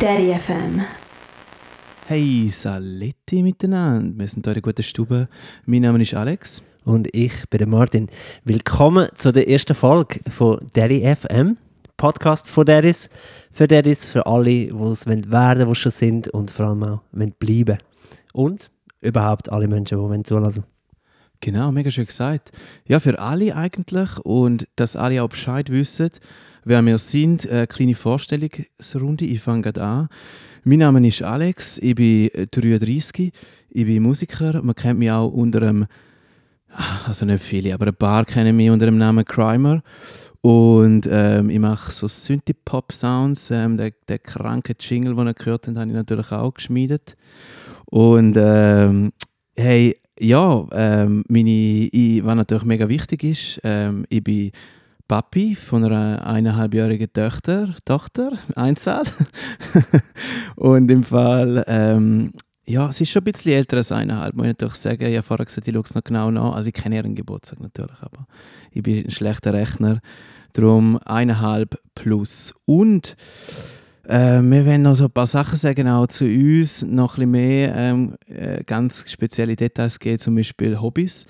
Daddy FM. Hey, Saletti miteinander. Wir sind hier in der guten Stube. Mein Name ist Alex. Und ich bin der Martin. Willkommen zu der ersten Folge von Daddy FM. Podcast von Daddies. Für Daddies, für alle, die es werden wollen, die schon sind und vor allem auch wollen bleiben. Und überhaupt alle Menschen, die wollen zulassen Genau, mega schön gesagt. Ja, für alle eigentlich und dass alle auch Bescheid wissen, wer wir sind. Eine kleine Vorstellungsrunde. Ich fange an. Mein Name ist Alex, ich bin 33, ich bin Musiker. Man kennt mich auch unter einem, also nicht viele, aber ein paar kennen mich unter dem Namen Crimer. Und ähm, ich mache so Synthie-Pop-Sounds. Ähm, der, der kranke Jingle, den ihr gehört habt, habe ich natürlich auch geschmiedet. Und ähm, hey, ja, ähm, meine, ich, was natürlich mega wichtig ist, ähm, ich bin Papi von einer eineinhalbjährigen Tochter, Tochter, Einzahl. und im Fall, ähm, ja, sie ist schon ein bisschen älter als eineinhalb, muss ich natürlich sagen. Ich habe vorher gesagt, ich schaue es noch genau nach. Also ich kenne ihren Geburtstag natürlich, aber ich bin ein schlechter Rechner. Darum eineinhalb plus. Und äh, wir wollen noch so ein paar Sachen sagen, auch zu uns, noch ein bisschen mehr ähm, äh, ganz spezielle Details geben, zum Beispiel Hobbys.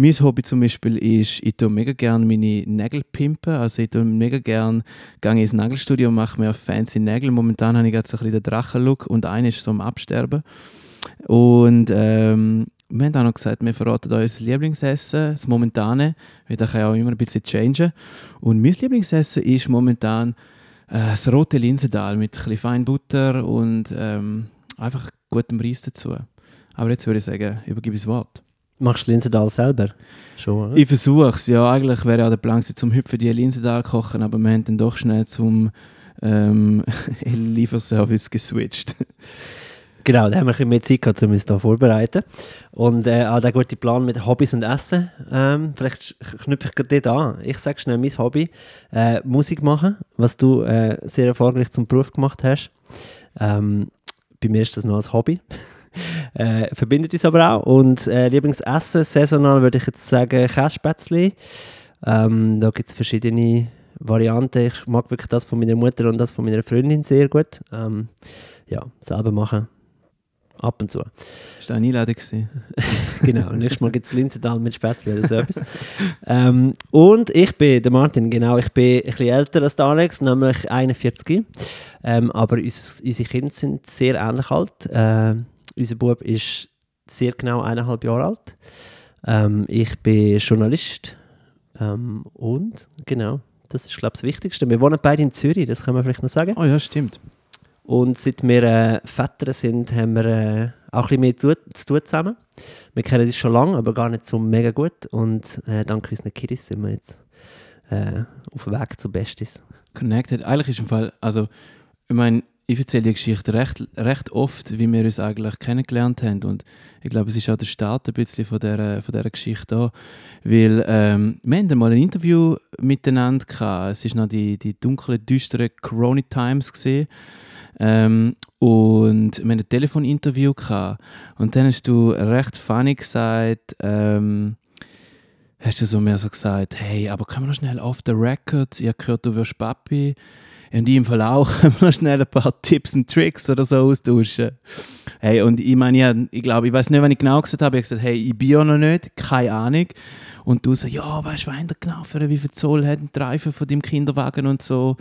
Mein Hobby zum Beispiel ist, ich tue mega gerne meine Nägel pimpen. Also ich tue mega gerne, gehe ins Nagelstudio und mache mir fancy Nägel. Momentan habe ich gerade so ein bisschen den Drachenlook und einer ist so am Absterben. Und ähm, wir haben auch noch gesagt, wir verraten euch unser Lieblingsessen, das Momentane, weil das kann ja auch immer ein bisschen changen. Und mein Lieblingsessen ist momentan äh, das rote Linsendal mit ein bisschen Feinbutter und ähm, einfach gutem Reis dazu. Aber jetzt würde ich sagen, übergebe ich das Wort. Machst du Linsendal selber? Schon, oder? Ich versuche es, ja. Eigentlich wäre ja der Plan zum Hüpfen die Linsendal kochen, aber wir haben dann doch schnell zum ähm, Lieferservice geswitcht. Genau, da haben wir ein bisschen mehr Zeit gehabt, um uns da vorzubereiten. Und äh, auch der gute Plan mit Hobbys und Essen, ähm, vielleicht knüpfe ich gerade dort an. Ich sage schnell mein Hobby, äh, Musik machen, was du äh, sehr erfolgreich zum Beruf gemacht hast. Ähm, bei mir ist das noch als Hobby. äh, verbindet uns aber auch. Und äh, Lieblingsessen, saisonal würde ich jetzt sagen Kässpätzli. Ähm, da gibt es verschiedene Varianten. Ich mag wirklich das von meiner Mutter und das von meiner Freundin sehr gut. Ähm, ja, selber machen ab und zu. Das war eine Einladung. genau, nächstes Mal gibt es Linsenthal mit Spätzle oder so etwas. ähm, und ich bin der Martin, genau, ich bin ein bisschen älter als der Alex, nämlich 41. Ähm, aber unser, unsere Kinder sind sehr ähnlich alt. Äh, unser Bub ist sehr genau eineinhalb Jahre alt. Ähm, ich bin Journalist ähm, und genau, das ist glaube ich das Wichtigste. Wir wohnen beide in Zürich, das kann man vielleicht noch sagen. Oh ja, stimmt. Und seit wir äh, Väter sind, haben wir äh, auch ein bisschen mehr zu, zu tun zusammen. Wir kennen uns schon lange, aber gar nicht so mega gut. Und äh, dank unseren Kiddies sind wir jetzt äh, auf dem Weg zu Bestes. Connected. Eigentlich ist im Fall, also, ich meine, ich erzähle die Geschichte recht, recht oft, wie wir uns eigentlich kennengelernt haben. Und ich glaube, es ist auch der Start ein bisschen von dieser, von dieser Geschichte da. Weil ähm, wir hatten mal ein Interview miteinander gehabt. Es war noch die, die dunklen, düsteren Corona Times gesehen. Ähm, und wir hatten ein Telefoninterview gehabt. Und dann hast du recht funny gesagt, ähm, hast du so mehr so gesagt, hey, aber können wir noch schnell off the record? Ich habe gehört, du wirst Papi. Und ich Fall auch, noch schnell ein paar Tipps und Tricks oder so austauschen. Hey, und ich meine, ich, ich glaube, ich weiß nicht, wann ich genau gesagt habe, ich habe gesagt, hey, ich bin ja noch nicht, keine Ahnung. Und du sagst, ja, weißt du, was genau für wie viel Zoll hat ein Reifen von deinem Kinderwagen und so.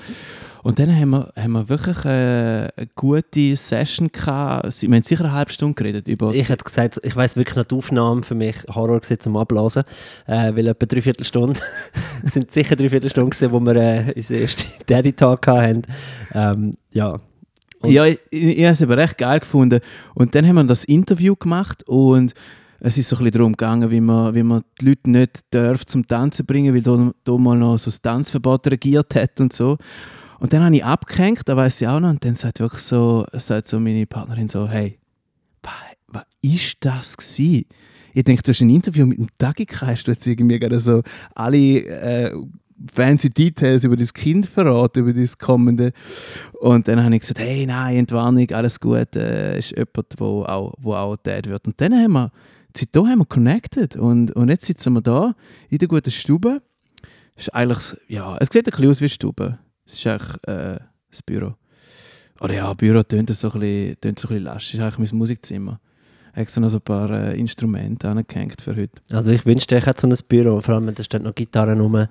Und dann haben wir, haben wir wirklich eine, eine gute Session gehabt. Wir haben sicher eine halbe Stunde geredet über... Ich hätte gesagt, ich weiß wirklich noch die Aufnahmen für mich Horror gewesen, zum Abblasen, äh, weil etwa drei Viertelstunde, es sind sicher drei Viertelstunden gewesen, wo wir äh, unseren ersten Daddy-Talk hatten. Ähm, ja, und ja, ich, ich, ich habe es aber recht geil gefunden. Und dann haben wir das Interview gemacht und es ist so ein bisschen darum gegangen, wie man, wie man die Leute nicht darf zum Tanzen bringen, weil da, da mal noch so das Tanzverbot regiert hat und so. Und dann habe ich abgehängt, da weiß ich auch noch, und dann sagt wirklich so, sagt so meine Partnerin so, hey, was ist das gewesen? Ich denke, du hast ein Interview mit dem Tagika, hast du jetzt irgendwie gerade so alle äh, fancy Details über das Kind verraten, über das kommende. Und dann habe ich gesagt, hey, nein, Entwarnung, alles gut, äh, ist jemand, der auch, wo auch Dad wird. Und dann haben wir seitdem haben wir connected und, und jetzt sitzen wir da in der guten Stube. Ist eigentlich, ja, es sieht ein bisschen aus wie Stube. Es ist eigentlich äh, das Büro. Oder ja, Büro tönt so ein bisschen, tönt so ein bisschen lasch. Ist eigentlich mein Musikzimmer. Extra noch so ein paar äh, Instrumente angehängt für heute. Also ich wünschte, ich hätte so ein Büro, vor allem da steht noch Gitarren rum,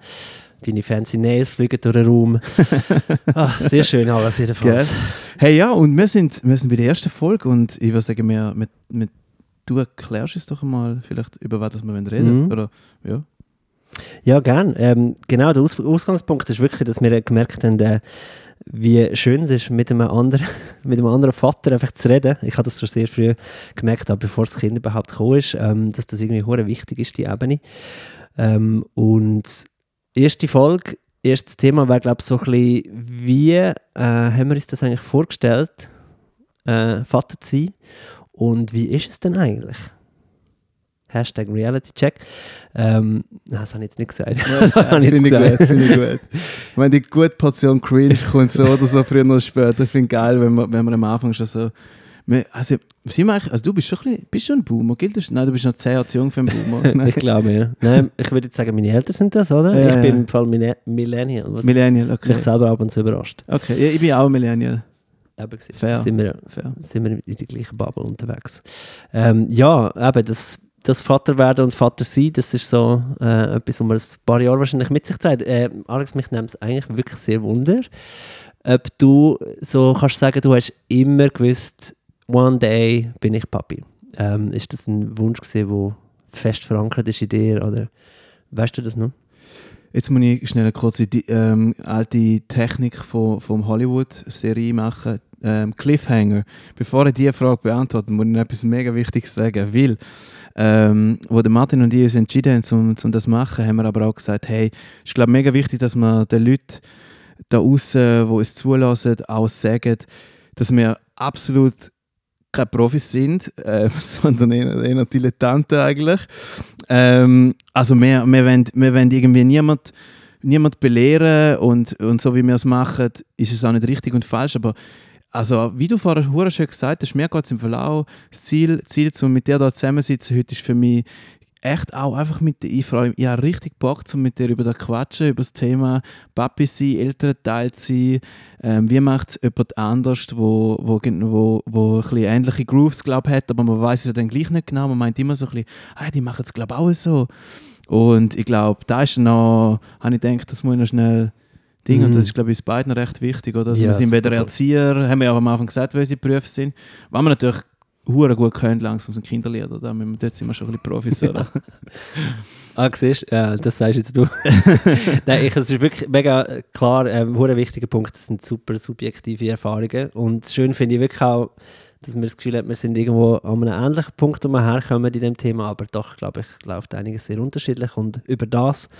deine fancy Nails fliegen durch den Raum. ah, sehr schön alles jedenfalls. Gell? Hey ja, und wir sind, wir sind bei der ersten Folge und ich würde sagen, wir, wir, wir, du erklärst es doch mal vielleicht, über was wir reden Mhm. Oder, ja. Ja, gern. Ähm, genau, der Aus Ausgangspunkt ist wirklich, dass wir gemerkt haben, äh, wie schön es ist, mit einem, anderen, mit einem anderen Vater einfach zu reden. Ich habe das schon sehr früh gemerkt, auch bevor das Kind überhaupt gekommen ist, ähm, dass das irgendwie hure wichtig ist, die Ebene. Ähm, und erste Folge, erstes Thema wäre, glaube ich, so ein bisschen, wie äh, haben wir uns das eigentlich vorgestellt, äh, Vater zu sein und wie ist es denn eigentlich? Hashtag Reality Check. Ähm, nein, das habe ich jetzt nicht gesagt. Das habe ich Finde ich gut, finde ich gut. Wenn die gute Portion Cringe kommt, so oder so, früher oder später, ich finde geil, wenn man, wenn man am Anfang schon so. Also, sind wir eigentlich, also du bist schon, ein bisschen, bist schon ein Boomer, gilt das? Nein, du bist noch 10 Jahre zu jung für einen Boomer. Nein. ich glaube, ja. Nein, ich würde jetzt sagen, meine Eltern sind das, oder? Ja, ich bin ja. im Fall Millennial, was Millennial, mich okay. selber ab und zu überrascht. Okay, ja, ich bin auch Millennial. Eben. Fair. Sind wir, Fair. sind wir in der gleichen Bubble unterwegs. Ähm, ja, eben, das, das Vater werden und Vater sein, das ist so äh, etwas, was man ein paar Jahre wahrscheinlich mit sich trägt. Äh, Alex, mich nimmt es eigentlich wirklich sehr wunder, ob du so kannst sagen, du hast immer gewusst, one day bin ich Papi. Ähm, ist das ein Wunsch gewesen, der fest verankert ist in dir oder weißt du das noch? Jetzt muss ich schnell eine kurze ähm, alte Technik von, vom Hollywood-Serie machen. Ähm, Cliffhanger. Bevor ich diese Frage beantworte, muss ich noch etwas mega Wichtiges sagen. Weil, ähm, wo der Martin und ich uns entschieden haben, um, um das zu machen, haben wir aber auch gesagt, hey, es ist glaube mega wichtig, dass wir den Leuten da außen, die es zulassen, auch sagen, dass wir absolut keine Profis sind, äh, sondern eher, eher Dilettanten eigentlich. Ähm, also wir, wir, wollen, wir wollen irgendwie niemand, niemand belehren und, und so wie wir es machen, ist es auch nicht richtig und falsch, aber also, wie du vorher schön gesagt hast, mir geht es im Verlauf. Das Ziel, Ziel um mit dir da zusammensitzen heute ist für mich echt auch einfach mit dir, ich freue mich, ich habe richtig Bock, um mit dir über das quatschen, über das Thema Papi sein, Elternteil sein, ähm, wie macht es jemand anders, wo, wo, wo, wo ein bisschen ähnliche Grooves, glaube hat, aber man weiß es ja dann gleich nicht genau, man meint immer so ein bisschen, ah, die machen es, glaube ich, auch so. Und ich glaube, da ist noch, habe ich gedacht, das muss ich noch schnell Ding, und Mhm. das ist, glaube ich, uns beiden recht wichtig, oder? Also Ja, wir sind weder. Erzieher, haben wir ja am Anfang gesagt, weil sie Berufe sind, was wir natürlich hure gut können, langsam sind Kinderlieder, da müssen wir- dort sind wir schon ein bisschen Profis, oder? Ah, siehst? Ja, das sagst jetzt du. Nein, ich, es ist wirklich mega äh, klar, ähm, ein wichtiger Punkt, das sind super subjektive Erfahrungen. Und schön finde ich wirklich auch, dass man das Gefühl hat, wir sind irgendwo an einem ähnlichen Punkt, wo wir herkommen in dem Thema, aber doch, glaube ich, läuft einiges sehr unterschiedlich. Und über das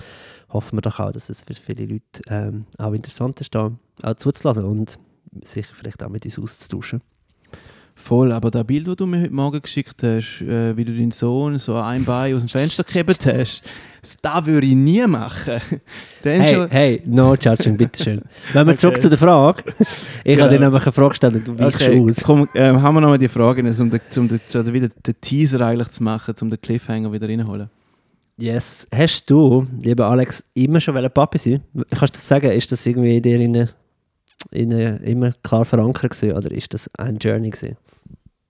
hoffen wir doch auch, dass es für viele Leute ähm, auch interessant ist, da auch zuzulassen und sich vielleicht auch mit uns auszutauschen. Voll, aber das Bild, das du mir heute Morgen geschickt hast, äh, wie du deinen Sohn so ein Bein aus dem Fenster gehebt hast, das würde ich nie machen. Dann Hey, schon, hey, no judging, bitteschön. Wenn wir Okay. zurück zu der Frage. Ich Ja. habe dir nämlich eine Frage gestellt und du weichst okay, aus. komm, ähm, haben wir nochmal die Frage, um, den, um den, also wieder den Teaser eigentlich zu machen, um den Cliffhanger wieder reinholen. Yes. Hast du, lieber Alex, immer schon Papi sein? Kannst du das sagen? Ist das irgendwie in dir in, in, immer klar verankert gewesen, oder ist das ein Journey gewesen?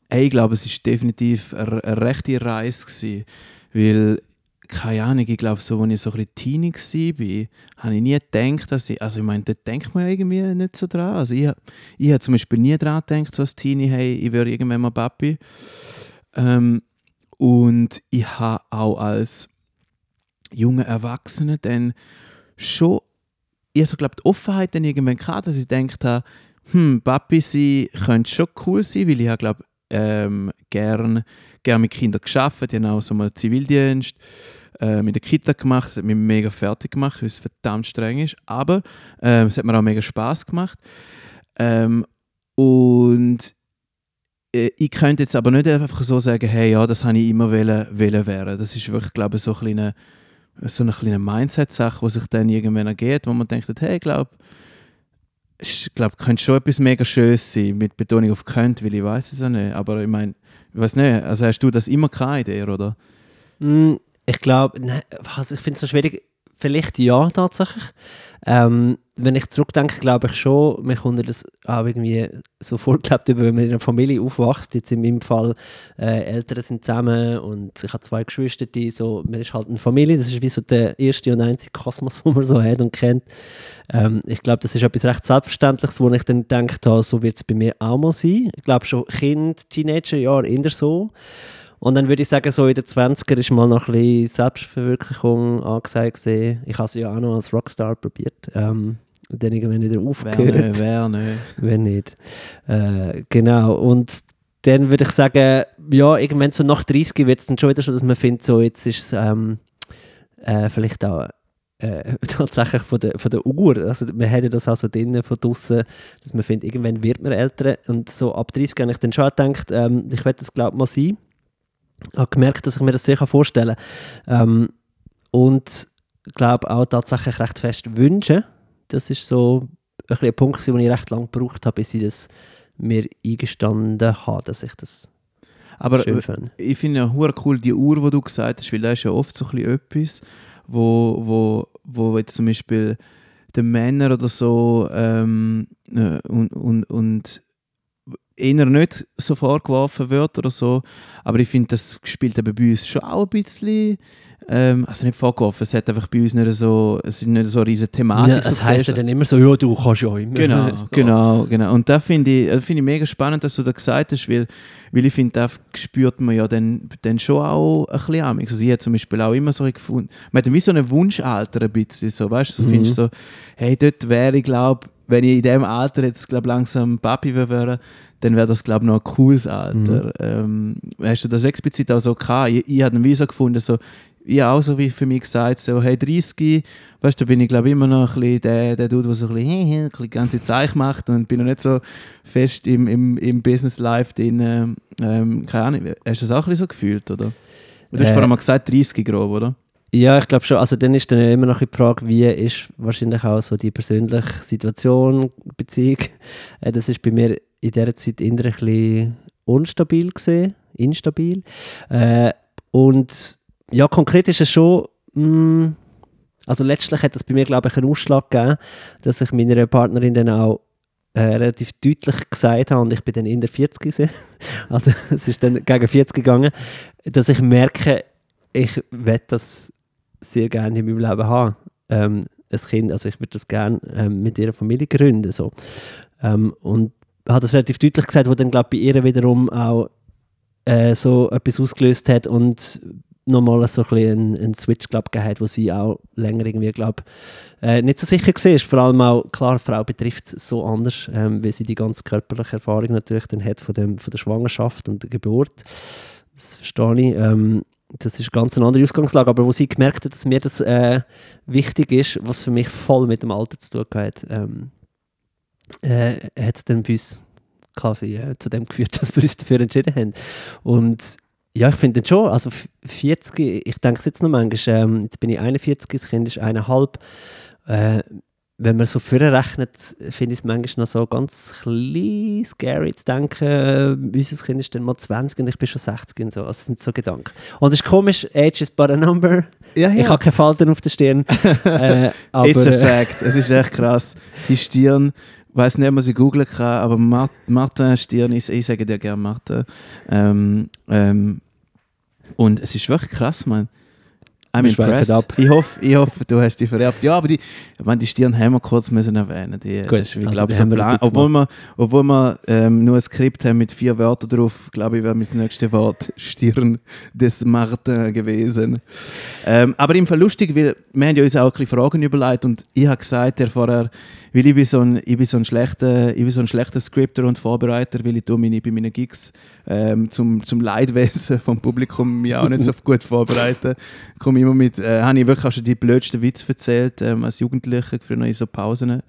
Ey, ich glaube, es war definitiv eine, eine rechte Reise. Gewesen, weil, keine Ahnung, ich glaube, so, als ich so ein bisschen Teenie war, habe ich nie gedacht, dass ich, also ich meine, da denkt man irgendwie nicht so dran. Also ich, ich habe zum Beispiel nie daran gedacht, als Teenie, hey, ich werde irgendwann mal Papi. Ähm, und ich habe auch als junger Erwachsener dann schon, ich habe so, glaube die Offenheit dann irgendwann gehabt, dass ich gedacht habe, hm, Papi sein könnte schon cool sein, weil ich habe, glaube ähm, gern, gern mit Kindern gearbeitet. Ich habe auch so mal Zivildienst äh, mit der Kita gemacht. Das hat mich mega fertig gemacht, weil es verdammt streng ist. Aber ähm, es hat mir auch mega Spaß gemacht. Ähm, und äh, ich könnte jetzt aber nicht einfach so sagen, hey, ja, das habe ich immer wollen, wollen werden. Das ist wirklich, glaube ich, so, ein kleiner, so eine kleine Mindset-Sache, die sich dann irgendwann ergeht, wo man denkt, hey, ich glaube, ich glaube, könnte schon etwas mega Schönes sein, mit Betonung auf könnte, weil ich weiß es ja nicht. Aber ich meine, ich weiß nicht, also hast du das immer keine Idee, oder? Mm, ich glaube, ich finde es so schwierig. Vielleicht ja, tatsächlich. Ähm, wenn ich zurückdenke, glaube ich schon, mir kommt das auch irgendwie so vorgelebt, wenn man in einer Familie aufwächst. Jetzt in meinem Fall, äh, Eltern sind zusammen und ich habe zwei Geschwister, die so, man ist halt eine Familie, das ist wie so der erste und einzige Kosmos, den man so hat und kennt. Ähm, ich glaube, das ist etwas recht Selbstverständliches, wo ich dann gedacht habe, so wird es bei mir auch mal sein. Ich glaube schon Kind, Teenager, ja, eher so. Und dann würde ich sagen, so in den 20er ist mal noch ein bisschen Selbstverwirklichung angesagt. Gewesen. Ich habe es ja auch noch als Rockstar probiert. Ähm, und dann irgendwann wieder aufgehört. Wer nicht, wer nicht. Wenn nicht. Äh, genau. Und dann würde ich sagen, ja, irgendwann so nach 30 wird es dann schon wieder so, dass man findet, so jetzt ist es ähm, äh, vielleicht auch äh, tatsächlich von der, von der Uhr. Also man hätte das auch so drinnen von draußen, dass man findet, irgendwann wird man älter. Und so ab 30 habe ich dann schon gedacht, ähm, ich werde das glaube ich mal sein. Ich habe gemerkt, dass ich mir das sehr vorstellen kann. Ähm, und glaube auch tatsächlich recht fest wünschen das ist so ein, ein Punkt, den ich recht lange gebraucht habe, bis ich das mir eingestanden habe, dass ich das aber schön finde. Ich finde ja cool die Uhr, die du gesagt hast, weil das ist ja oft so ein etwas, wo, wo, wo jetzt zum Beispiel den Männern oder so ähm, äh, und, und, und eher nicht so vorgeworfen wird oder so. Aber ich finde, das spielt eben bei uns schon auch ein bisschen ähm, also nicht vorgeworfen, es hat einfach bei uns nicht so, es ist nicht so eine riesige Thematik. Ja, es so heisst ja dann immer so, ja, du kannst ja immer. Genau, genau, genau. Und da finde ich, find ich mega spannend, dass du das gesagt hast, weil, weil ich finde, da spürt man ja dann, dann schon auch ein bisschen an. Also ich habe zum Beispiel auch immer so gefunden, man hat wie so einen Wunschalter ein bisschen, so, weißt du, so mhm. findest so, hey, dort wäre ich, glaube wenn ich in diesem Alter jetzt glaub, langsam Papi wäre, dann wäre das, glaube ich, noch ein cooles Alter. Mhm. Ähm, hast du das explizit auch so gehabt? Ich, ich habe wie so gefunden, so, ich auch so wie für mich gesagt, so, hey, 30, weißt du, da bin ich glaube immer noch ein bisschen der, der Dude, der so ein bisschen, ein bisschen ganze Zeich macht und bin noch nicht so fest im, im, im Business Life drin. Ähm, keine Ahnung, hast du das auch ein bisschen so gefühlt, oder? Du hast äh, vorhin mal gesagt, 30 grob, oder? Ja, ich glaube schon. Also dann ist dann immer noch die Frage, wie ist wahrscheinlich auch so die persönliche Situation, Beziehung. Äh, das ist bei mir in dieser Zeit ein bisschen unstabil gesehen, instabil. Äh, und ja, konkret ist es schon, mh, mm, also letztlich hat es bei mir, glaube ich, einen Ausschlag gegeben, dass ich meiner Partnerin dann auch äh, relativ deutlich gesagt habe, und ich bin dann in der 40 gewesen, also es ist dann gegen 40 gegangen, dass ich merke, ich werde das sehr gerne in meinem Leben haben. Ähm, ein Kind, also ich würde das gerne ähm, mit ihrer Familie gründen. So. Ähm, und hat das relativ deutlich gesagt, wo dann, glaube bei ihr wiederum auch äh, so etwas ausgelöst hat und nochmal so ein bisschen einen, Switch glaub, gehabt, wo sie auch länger irgendwie glaub, äh, nicht so sicher war. Vor allem auch, klar, Frau betrifft es so anders, ähm, weil sie die ganz körperliche Erfahrung natürlich dann hat von, dem, von der Schwangerschaft und der Geburt. Das verstehe ich. Ähm, das ist ganz eine andere Ausgangslage, aber wo sie gemerkt hat, dass mir das äh, wichtig ist, was für mich voll mit dem Alter zu tun hat, ähm, äh, hat es dann bei uns quasi äh, zu dem geführt, dass wir uns dafür entschieden haben. Und ja, ich finde schon, also 40, ich denke es jetzt noch manchmal, ähm, jetzt bin ich 41, das Kind ist eineinhalb. Äh, wenn man so vorrechnet, finde ich es manchmal noch so ganz klein scary zu denken, äh, unser Kind ist dann mal 20 und ich bin schon 60 und so. Also, das sind so Gedanken. Und es ist komisch, age is but a number. Ja, ja. Ich habe keine Falten auf der Stirn. äh, aber, It's a fact. es ist echt krass. Die Stirn, weiß nicht, ob man sie googeln kann, aber Martin Stirn, ich, ich sage dir gerne Martin, ähm, ähm, und es ist wirklich krass, man. I'm impressed. Ab. Ich, hoffe, ich hoffe, du hast die vererbt. Ja, aber die, ich meine, die Stirn haben wir kurz müssen erwähnen. Die, Gut, das ist, ich also glaube, so Plan, obwohl wir, obwohl wir ähm, nur ein Skript haben mit vier Wörtern drauf, glaube ich, wäre mein nächstes Wort Stirn des Martin gewesen. Ähm, aber im Fall lustig, weil wir haben ja uns auch ein bisschen Fragen überlegt und ich habe gesagt, der vorher weil ich bin so ein, ich bin so ein schlechter, ich bin so ein schlechter Scripter und Vorbereiter, weil ich meine, bei meinen Gigs ähm, zum, zum Leidwesen vom Publikum mich auch nicht so gut vorbereiten. Komme immer mit, äh, habe ich wirklich auch schon die blödsten Witze erzählt ähm, als Jugendlicher, früher in so Pausen.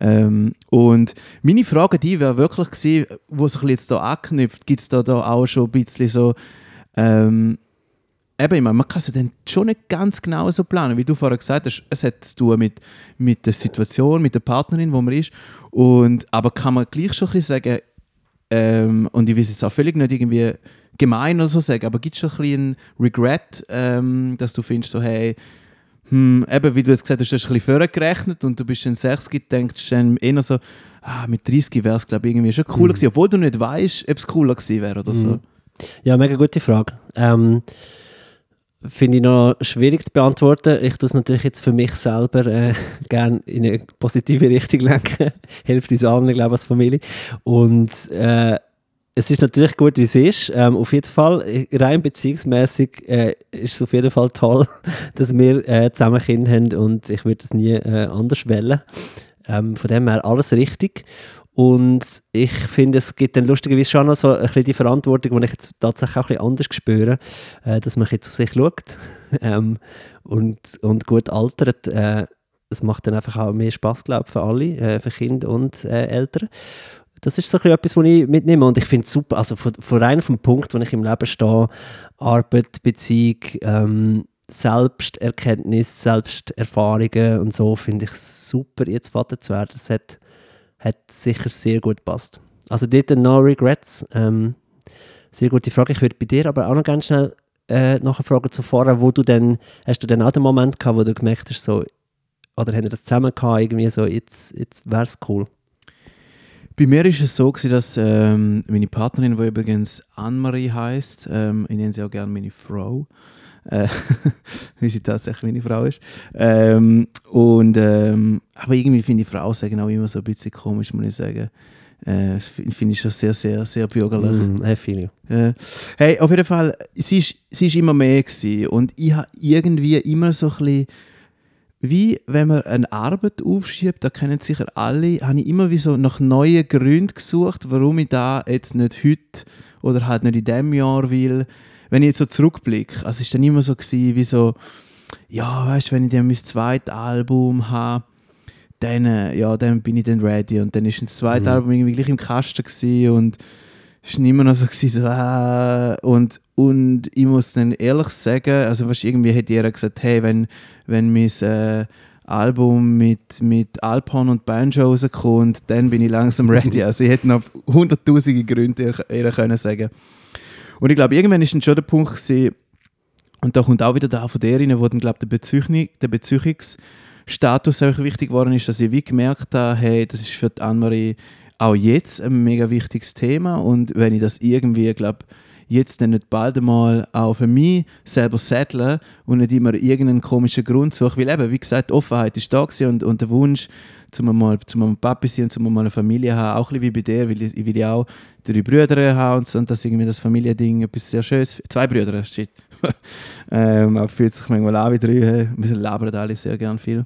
Ähm, und meine Frage die wäre wirklich gewesen, wo sich jetzt da anknüpft, gibt es da, da auch schon ein bisschen so ähm, eben, ich meine, man kann es dann schon nicht ganz genau so planen, wie du vorher gesagt hast. Es hat zu tun mit, mit der Situation, mit der Partnerin, wo man ist. Und, aber kann man gleich schon ein bisschen sagen, ähm, und ich will es jetzt auch völlig nicht irgendwie gemein oder so sagen, aber gibt es schon ein bisschen Regret, ähm, dass du findest, so, hey, hm, eben, wie du jetzt gesagt hast, du hast ein bisschen vorgerechnet und du bist dann 60, denkst dann eher so, ah, mit 30 wäre es, glaube ich, irgendwie schon cooler Mhm. gewesen, obwohl du nicht weißt, ob es cooler gewesen wäre oder so. Mhm. Ja, mega gute Frage. Ähm, Finde ich noch schwierig zu beantworten. Ich tue es natürlich jetzt für mich selber äh, gerne in eine positive Richtung lenken. Hilft uns allen, glaube ich, als Familie. Und äh, es ist natürlich gut, wie es ist. Ähm, auf jeden Fall, äh, rein beziehungsmäßig äh, ist es auf jeden Fall toll, dass wir äh, zusammen Kinder haben und ich würde es nie äh, anders wählen. Ähm, von dem her alles richtig. Und ich finde, es gibt dann lustigerweise schon noch so ein bisschen die Verantwortung, die ich jetzt tatsächlich auch ein bisschen anders spüre, äh, dass man ein bisschen zu sich schaut ähm, und, und gut altert. Äh, es macht dann einfach auch mehr Spass, glaube ich, für alle, äh, für Kinder und äh, Eltern. Das ist so ein etwas, was ich mitnehme und ich finde es super, also von, von vom Punkt, wo ich im Leben stehe, Arbeit, Beziehung, ähm, Selbsterkenntnis, Selbsterfahrungen und so, finde ich super, jetzt Vater zu werden. Das hat hat sicher sehr gut gepasst. Also dort no regrets. Ähm, sehr gute Frage. Ich würde bei dir aber auch noch ganz schnell äh, nachfragen zu vorher, wo du denn, hast du denn auch den Moment gehabt, wo du gemerkt hast, so, oder haben wir das zusammen gehabt, irgendwie so, jetzt, jetzt wäre es cool. Bei mir ist es so, gewesen, dass ähm, meine Partnerin, die übrigens Anne-Marie heisst, ähm, ich nenne sie auch gerne meine Frau, äh, wie sie tatsächlich meine Frau ist. Ähm, und, ähm, aber irgendwie finde ich Frauen sagen auch immer so ein bisschen komisch, muss ich sagen. Äh, finde ich schon sehr, sehr, sehr bürgerlich. Mm, I feel you. Hey, auf jeden Fall, sie ist, sie ist immer mehr gewesen. und ich habe irgendwie immer so ein bisschen, wie wenn man eine Arbeit aufschiebt, da kennen sicher alle, habe ich immer wie so nach neuen Gründen gesucht, warum ich da jetzt nicht heute oder halt nicht in diesem Jahr will. Wenn ich jetzt so zurückblicke, also es war dann immer so gewesen, wie so, ja, weißt du, wenn ich dann mein zweites Album habe, dann, äh, ja, dann bin ich dann ready. Und dann ist das zweite Mhm. Album irgendwie gleich im Kasten gewesen und es war immer noch so, gewesen, so ah, und, und ich muss dann ehrlich sagen, also weißt, irgendwie hätte jeder gesagt, hey, wenn, wenn mein äh, Album mit, mit Alphorn und Banjo rauskommt, dann bin ich langsam ready. Also ich hätte noch hunderttausende Gründe ihr, ihr können sagen. Und ich glaube, irgendwann ist dann schon der Punkt gewesen, und da kommt auch wieder da von der rein, wo dann, glaube der, Beziehung, der Beziehungsstatus einfach wichtig geworden ist, dass ich wie gemerkt habe, hey, das ist für die Annemarie auch jetzt ein mega wichtiges Thema. Und wenn ich das irgendwie, glaube jetzt nicht bald einmal auch für mich selber settle und nicht immer irgendeinen komischen Grund suche, weil eben, wie gesagt, die Offenheit ist da und, und der Wunsch, zum mal, zum mal Papi sein zum mal eine Familie haben, auch ein bisschen wie bei dir, weil ich, ich will ja auch drei Brüder haben und, und das irgendwie das Familiending etwas sehr Schönes, zwei Brüder, shit, ähm, aber fühlt sich manchmal auch wie drei, wir labern alle sehr gern viel.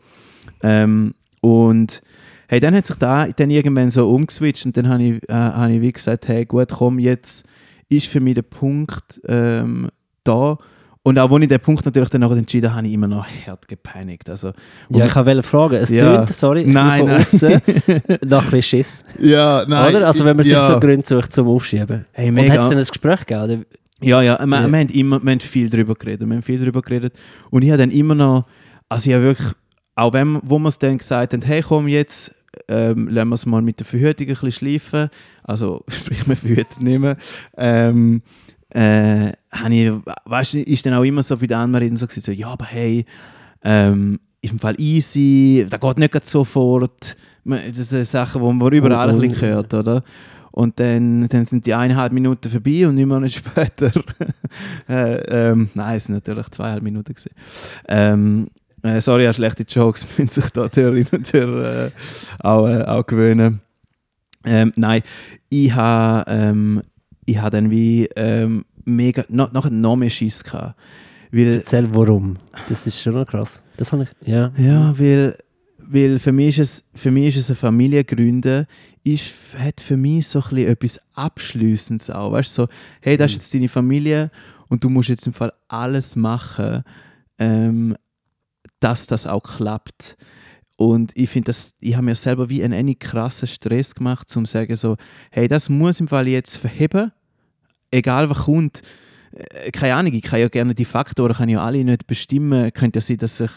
Ähm, und hey, dann hat sich da dann irgendwann so umgeswitcht und dann habe ich, äh, hab ich wie gesagt, hey gut, komm, jetzt ist für mich der Punkt ähm, da. Und auch als ich den Punkt natürlich dann nachher entschieden habe, habe ich immer noch hart gepeinigt. Also, Ja, ich wollte fragen, es Ja. tönt, sorry, Nein, von nein. außen nach ein bisschen Schiss. ja, oder? Also wenn man sich ja. so Gründe sucht zum Aufschieben. Hey, Und mega. hat es dann ein Gespräch gegeben? Oder? Ja, ja, wir, Ja. wir, haben immer, wir haben viel darüber geredet. Wir haben viel darüber geredet. Und ich habe dann immer noch, also ich habe wirklich, auch wenn, wo wir es dann gesagt haben, hey komm jetzt, ähm, lassen wir es mal mit der Verhütung ein bisschen schleifen, also sprich, wir verhüten nicht mehr, ähm, äh, habe ich, weißt ist dann auch immer so bei den anderen so gewesen, so, ja, aber hey, ähm, ist im Fall easy, da geht nicht sofort. Man- Das sind Sachen, die man überall ein Und- bisschen hört, oder? Und dann, dann sind die eineinhalb Minuten vorbei und nicht mehr später. äh, ähm, nein, es sind natürlich zweieinhalb Minuten. Gewesen. Ähm, äh, sorry, auch schlechte Jokes müssen sich da Hörerinnen und Hörer äh, auch, äh, auch gewöhnen. Ähm, nein, ich habe ähm, ich ha dann wie ähm, mega, noch, nachher noch mehr Schiss gehabt. Weil, Erzähl warum. Das ist schon noch krass. Das habe ich, ja. ja, weil, weil für, mich ist es, für mich ist es eine Familie gründen, ist, hat für mich so ein etwas Abschließendes auch. Weißt du, so, hey, das ist jetzt deine Familie und du musst jetzt im Fall alles machen, ähm, dass das auch klappt. Und ich finde, ich habe mir selber wie einen, krassen Stress gemacht, um zu sagen, so, hey, das muss im Fall jetzt verheben, egal was kommt. Äh, Keine Ahnung, ich kann ja gerne die Faktoren kann ja alle nicht bestimmen. Könnte ja sein, dass sich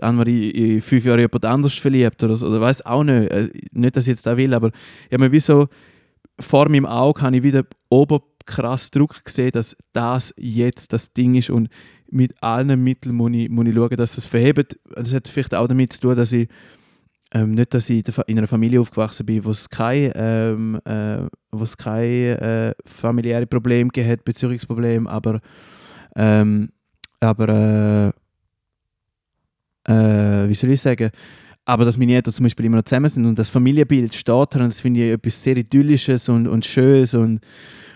die Annemarie in fünf Jahren jemand anderes verliebt oder so. Oder weiß auch nicht. Äh, Nicht, dass ich jetzt da will, aber ich habe mir wie so vor meinem Auge habe ich wieder oberkrass Druck gesehen, dass das jetzt das Ding ist und mit allen Mitteln muss ich, muss ich schauen, dass es verhebt. Das hat vielleicht auch damit zu tun, dass ich ähm, nicht, dass ich in einer Familie aufgewachsen bin, wo es keine, ähm, äh, wo's keine äh, familiäre Probleme hat, Beziehungsprobleme, aber, ähm, aber äh, äh, wie soll ich sagen, aber dass meine Eltern zum Beispiel immer noch zusammen sind und das Familienbild steht und das finde ich etwas sehr Idyllisches und, und Schönes und,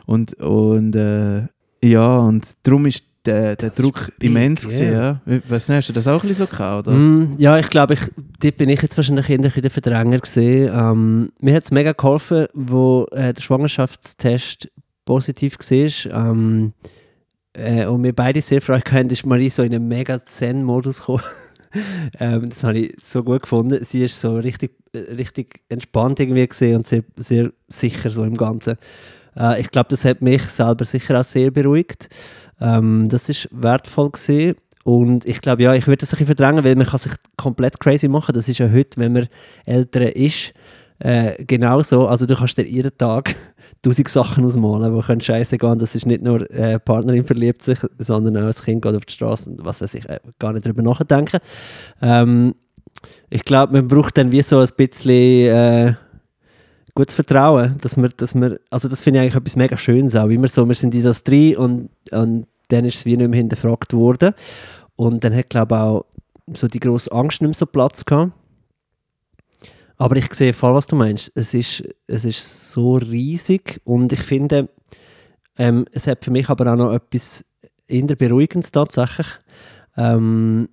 und, und äh, ja, und darum ist der, der Druck big, immens yeah. gewesen, ja. Weißt du, hast du das auch ein bisschen so gehabt, oder? Mm, ja, ich glaube, ich, dort bin ich jetzt wahrscheinlich in der Verdränger gesehen. Ähm, mir hat es mega geholfen, wo äh, der Schwangerschaftstest positiv war. Ähm, äh, und wir beide sehr Freude hatten, ist Marie so in einen mega Zen-Modus gekommen. ähm, das habe ich so gut gefunden. Sie ist so richtig, äh, richtig entspannt irgendwie gesehen und sehr, sehr sicher so im Ganzen. Äh, ich glaube, das hat mich selber sicher auch sehr beruhigt. Ähm, das ist wertvoll gewesen. Und ich glaube, ja, ich würde das ein bisschen verdrängen, weil man kann sich komplett crazy machen. Das ist ja heute, wenn man älter ist, äh, genauso. Also du kannst dir jeden Tag tausend Sachen ausmalen, die können scheiße gehen. Das ist nicht nur äh, Partnerin verliebt sich, sondern auch das Kind geht auf die Straße und was weiß ich, äh, gar nicht darüber nachdenken. Ähm, ich glaube, man braucht dann wie so ein bisschen äh, gutes Vertrauen, dass wir, dass wir, also das finde ich eigentlich etwas mega Schönes auch, wir so, wir sind in das drin und, und dann ist es wie nicht mehr hinterfragt worden und dann hat glaube auch so die grosse Angst nicht mehr so Platz gehabt. Aber ich sehe voll, was du meinst. Es ist, es ist so riesig und ich finde, ähm, es hat für mich aber auch noch etwas in der Beruhigendes tatsächlich. Ähm,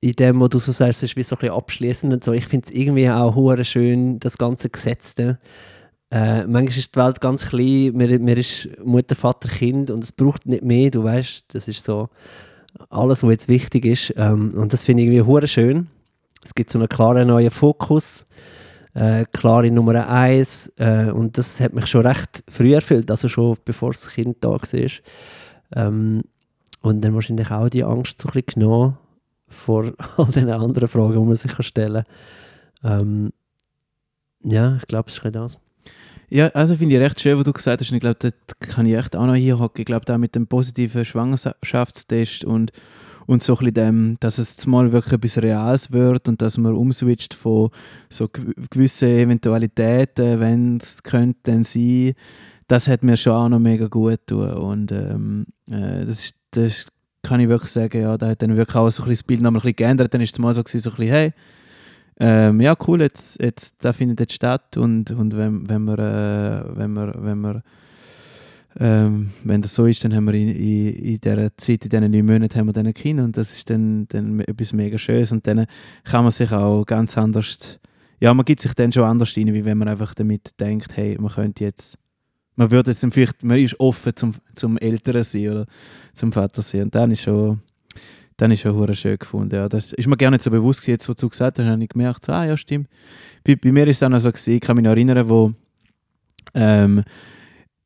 in dem, wo du so sagst, ist wie so ein abschließend und so. Ich finde es irgendwie auch hure schön, das ganze Gesetzte. Äh, manchmal ist die Welt ganz klein, mir, mir ist Mutter, Vater, Kind und es braucht nicht mehr, du weißt, das ist so alles, was jetzt wichtig ist. Ähm, und das finde ich irgendwie hure schön. Es gibt so einen klaren neuen Fokus, äh, klare Nummer eins äh, und das hat mich schon recht früh erfüllt, also schon bevor das Kind da war. Ähm, und dann wahrscheinlich auch die Angst so ein bisschen genommen vor all den anderen Fragen, die man sich stellen kann. Ähm, ja, ich glaube, es ist das. Ja, also finde ich recht schön, was du gesagt hast. Und ich glaube, das kann ich echt auch noch hier hocken. Ich glaube, da mit dem positiven Schwangerschaftstest und, und so ein bisschen dem, dass es mal wirklich etwas Reales wird und dass man umswitcht von so gewissen Eventualitäten, wenn es könnte dann sein, das hat mir schon auch noch mega gut getan. Und ähm, äh, das, ist, das kann ich wirklich sagen, ja, da hat dann wirklich auch so ein das Bild noch ein bisschen geändert. Dann ist es mal so, so ein bisschen, hey, ähm, ja cool, jetzt, jetzt, das findet jetzt statt und, und wenn, wenn wir, äh, wenn wir, wenn wir ähm, wenn das so ist, dann haben wir in, in, in dieser Zeit, in diesen neun Monaten, haben wir dann ein Kind und das ist dann, dann etwas mega Schönes und dann kann man sich auch ganz anders, ja, man gibt sich dann schon anders rein, wie wenn man einfach damit denkt, hey, man könnte jetzt man würde jetzt vielleicht, man ist offen zum, zum Älteren sein oder zum Vater sein. Und dann ist schon, dann ist schon schön gefunden. Ja. Das ist mir gar nicht so bewusst gewesen, jetzt, was du gesagt hast, habe ich gemerkt, so, ah ja, stimmt. Bei, bei mir ist es noch so gewesen, ich kann mich noch erinnern, wo ähm,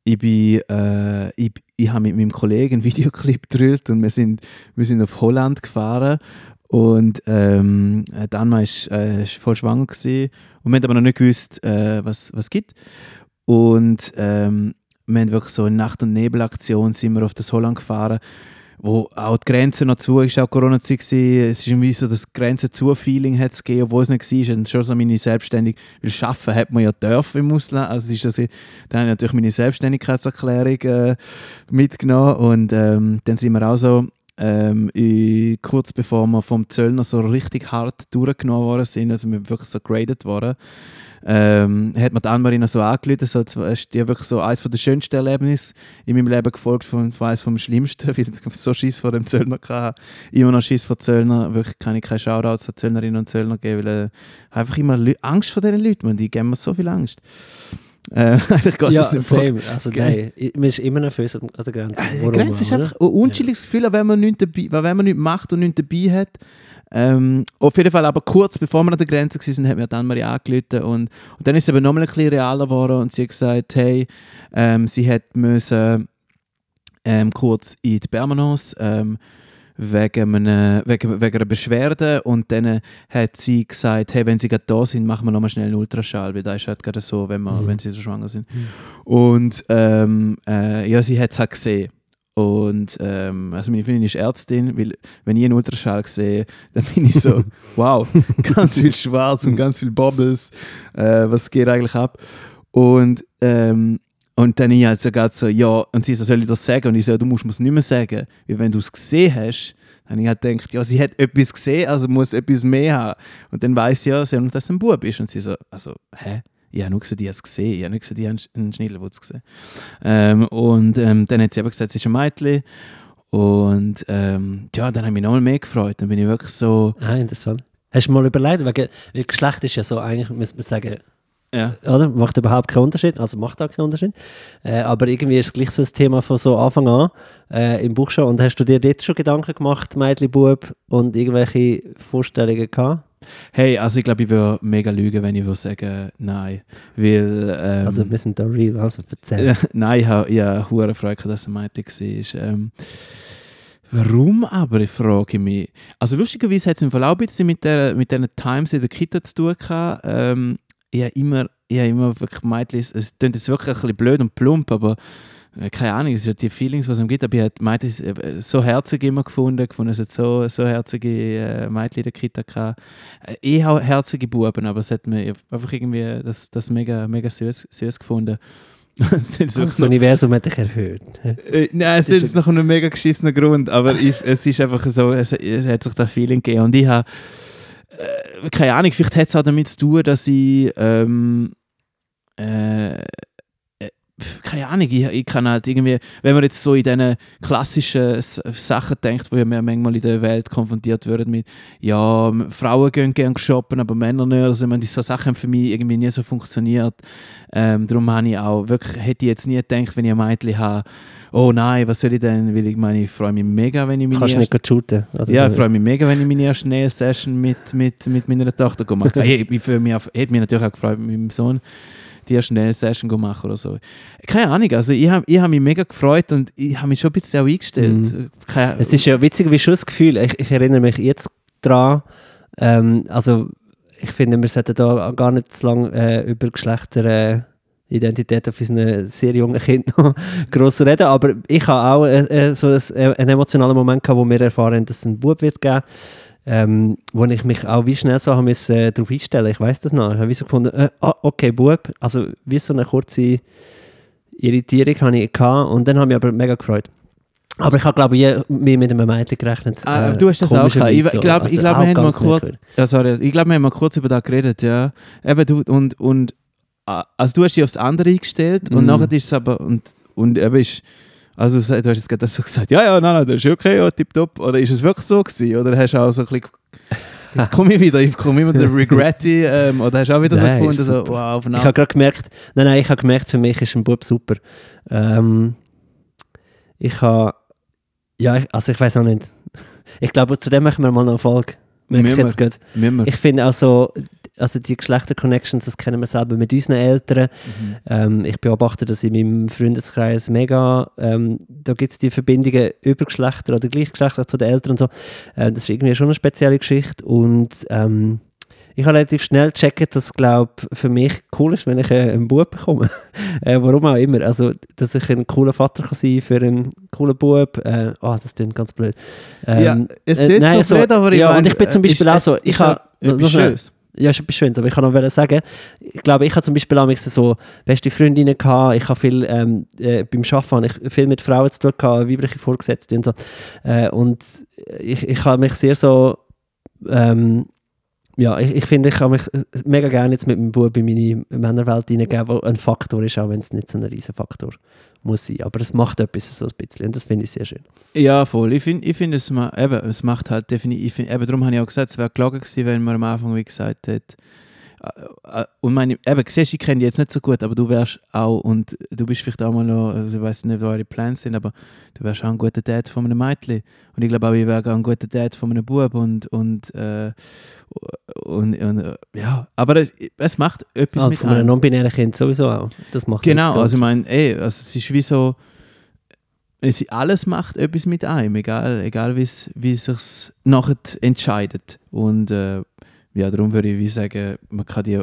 ich bin, äh, ich, ich habe mit meinem Kollegen einen Videoclip gedreht und wir sind, wir sind auf Holland gefahren und ähm, Danma war äh, voll schwanger gewesen. und wir haben aber noch nicht gewusst, äh, was es gibt. Und ähm, wir haben wirklich so eine Nacht- und Nebelaktion sind wir auf das Holland gefahren, wo auch die Grenze noch zu ist, auch Corona-Zeit Es ist irgendwie so, das Grenze zu Feeling hat es gegeben, obwohl es nicht war. Und schon so meine Selbstständigkeit, weil arbeiten hat man ja dürfen im Ausland. Also ist das, dann habe ich natürlich meine Selbstständigkeitserklärung äh, mitgenommen und ähm, dann sind wir auch so ähm, kurz bevor wir vom Zöllner so richtig hart durchgenommen worden sind, also wir wirklich so graded worden, ähm, hat mir die Anne-Marie noch so angerufen, so, ist die wirklich so eines der schönsten Erlebnisse in meinem Leben gefolgt von, von eines vom Schlimmsten, weil ich so Schiss vor dem Zöllner hatte. Immer noch Schiss vor Zöllner, wirklich kann ich keine Shoutouts an Zöllnerinnen und Zöllner geben, weil äh, einfach immer Angst vor diesen Leuten, man, die geben mir so viel Angst. Äh, eigentlich geht ja, es same. Also nein, man ist immer nervös an der Grenze. Äh, die Grenze ist einfach ein unchilliges ja. Gefühl, wenn man, nichts dabei, wenn man nichts macht und nichts dabei hat. Ähm, auf jeden Fall aber kurz bevor wir an der Grenze waren, hat mir dann Marie angerufen und, und dann ist es aber nochmal ein bisschen realer geworden und sie hat gesagt, hey, ähm, sie hat müssen ähm, kurz in die Permanence ähm, wegen, einer, wegen, wegen einer Beschwerde und dann hat sie gesagt, hey, wenn sie gerade da sind, machen wir nochmal schnell einen Ultraschall, weil das ist halt gerade so, wenn, man, mhm. wenn sie so schwanger sind. Mhm. Und ähm, äh, ja, sie hat es halt gesehen Und ähm, also meine Freundin ist Ärztin, weil wenn ich einen Ultraschall sehe, dann bin ich so, wow, ganz viel Schwarz und ganz viel Bubbles, äh, was geht eigentlich ab? Und, ähm, und dann ich halt so, so, ja, und sie so, soll ich das sagen? Und ich so, du musst es nicht mehr sagen, weil wenn du es gesehen hast, dann ich halt gedacht, ja, sie hat etwas gesehen, also muss etwas mehr haben. Und dann weiß sie ja, sie dass es ein Bub ist. Und sie so, also, hä? Ich habe nur gesagt, ich habe es gesehen. Ich habe nicht gesagt, ich habe einen Schnittelwutz gesehen. Ähm, und ähm, dann hat sie aber gesagt, sie ist ein Mädchen. Und ähm, ja, dann habe ich mich noch mal mehr gefreut. Dann bin ich wirklich so... Ah, interessant. Hast du mal überlegt, weil Geschlecht ist ja so, eigentlich müsste man sagen, ja. Oder? Macht überhaupt keinen Unterschied, also macht auch keinen Unterschied. Äh, aber irgendwie ist es gleich so ein Thema von so Anfang an äh, im Buch schon. Und hast du dir dort schon Gedanken gemacht, Mädchen, Bub, und irgendwelche Vorstellungen gehabt? Hey, also ich glaube, ich würde mega lügen, wenn ich würde sagen, nein. Weil, ähm, also wir sind da real, also erzähl. nein, ich habe ja hohe Freude, dass ein Mädchen war. Ähm, warum aber, ich frage mich. Also lustigerweise hat es im Verlauf ein bisschen mit, der, mit diesen Times in der Kita zu tun gehabt. Ähm, ich habe immer, ich immer wirklich Mädchen, es klingt jetzt wirklich ein bisschen blöd und plump, aber äh, keine Ahnung, es sind die Feelings, was es gibt, aber ich habe Mädchen so herzig immer gefunden, gefunden es hat so, so herzige äh, Mädchen in der Kita gehabt. Äh, ich habe herzige Buben, aber es hat mir einfach irgendwie das, das mega, mega süß, süß gefunden. das, das Universum hat dich erhöht. äh, nein, es ist jetzt noch ein mega geschissener Grund, aber ich, es ist einfach so, es, es hat sich das Feeling gegeben und ich habe äh, keine Ahnung, vielleicht hat es auch damit zu tun, dass ich ähm, äh, keine Ahnung, ich, ich, kann halt irgendwie, wenn man jetzt so in diesen klassischen Sachen denkt, wo wir manchmal in der Welt konfrontiert werden mit, ja, Frauen gehen gerne shoppen, aber Männer nicht, also meine, diese Sachen haben für mich irgendwie nie so funktioniert. Ähm, darum habe ich auch wirklich, hätte ich jetzt nie gedacht, wenn ich ein Mädchen habe, oh nein, was soll ich denn, weil ich meine, ich freue mich mega, wenn ich meine Kannst erste, nicht shooten? Also ja, ich freue mich mega, wenn ich meine erste Nähe-Session mit, mit, mit meiner Tochter mache. ich, ich, ich, mich hätte mich natürlich auch gefreut mit meinem Sohn die erste Session machen oder so. Keine Ahnung, also ich habe ich hab mich mega gefreut und ich habe mich schon ein bisschen auch eingestellt. Mhm. es ist ja witzig, wie schon das Gefühl, ich, ich erinnere mich jetzt daran, ähm, also ich finde, wir sollten da gar nicht zu lange äh, über Geschlechter... Äh, Identität auf unseren sehr jungen Kind noch gross reden, aber ich habe auch äh, äh so einen, einen emotionalen Moment gehabt, wo wir erfahren, dass es einen Bub wird geben ähm, wo ich mich auch wie schnell so habe müssen, äh, darauf einstellen Ich weiß das noch. Ich habe wie so gefunden, äh, ah, okay, Bub. Also wie so eine kurze Irritierung hatte ich gehabt, und dann habe ich mich aber mega gefreut. Aber ich habe, glaube ich, mehr mit einem Mädchen gerechnet. Ah, äh, du hast das auch gehabt. Ich, glaube, also glaub, wir, haben mal kurz, ja, sorry, ich glaub, wir haben mal kurz über das geredet. Ja. Eben, du, und, und, also du hast dich aufs andere eingestellt mm. und mhm. nachher ist es aber... Und, und eben ist, also du hast jetzt gerade so gesagt, ja, ja, nein, nein, das ist okay, ja, tipptopp. Oder ist es wirklich so gewesen? Oder hast du auch so ein bisschen... Jetzt komme ich wieder, ich komme immer der Regretti, ähm, oder hast du auch wieder nein, so gefunden, so, wow, Ich habe gerade gemerkt, nein, nein, ich habe gemerkt, für mich ist ein Bub super. Ähm, ich habe, ja, also ich weiß auch nicht. Ich glaube, zu dem machen wir mal eine Folge. Ich, jetzt ich finde also also die Geschlechter-Connections, das kennen wir selber mit unseren Eltern. Mhm. Ähm, ich beobachte das in meinem Freundeskreis mega. Ähm, da gibt es die Verbindungen über Geschlechter oder Gleichgeschlechter zu den Eltern und so. Äh, das ist irgendwie schon eine spezielle Geschichte und ähm, ich habe relativ schnell gecheckt, dass es für mich cool ist, wenn ich äh, einen Bub bekomme. äh, warum auch immer. Also, dass ich ein cooler Vater kann sein für einen coolen Bub. Äh, oh, das klingt ganz blöd. Ähm, ja, es klingt äh, so blöd, aber ich Ja, meine, und ich bin zum äh, Beispiel ist, auch so... Ich habe, ja, ist etwas Schönes, aber ich kann noch sagen, ich glaube, ich habe zum Beispiel auch so beste Freundinnen gehabt, ich habe viel ähm, äh, beim Arbeiten ich viel mit Frauen zu tun gehabt, weibliche Vorgesetzte und so. Äh, und ich, ich habe mich sehr so, ähm, ja, ich, ich finde, ich habe mich mega gerne jetzt mit meinem Bub in meine Männerwelt hineingegeben, wo ein Faktor ist, auch wenn es nicht so ein riesen Faktor muss sein. Aber es macht etwas so ein bisschen und das finde ich sehr schön. Ja, voll. Ich finde, ich find, es, es macht halt definitiv, find, eben darum habe ich auch gesagt, es wäre gelogen gewesen, wenn man am Anfang wie gesagt hätte, und meine, eben, siehst, ich kenne dich jetzt nicht so gut, aber du wärst auch, und du bist vielleicht auch mal noch, also ich weiß nicht, was eure Pläne sind, aber du wärst auch ein guter Dad von einem Mädchen. Und ich glaube auch, ich wäre auch ein guter Dad von einem Bub und, und, äh, und, und, äh, ja, aber es, es macht etwas ah, mit Von einem non-binären Kind sowieso auch. Das macht genau, also ich meine, ey, also es ist wie so, es, alles macht etwas mit einem, egal, egal wie es sich nachher entscheidet. Und äh, ja, darum würde ich wie sagen, man kann die,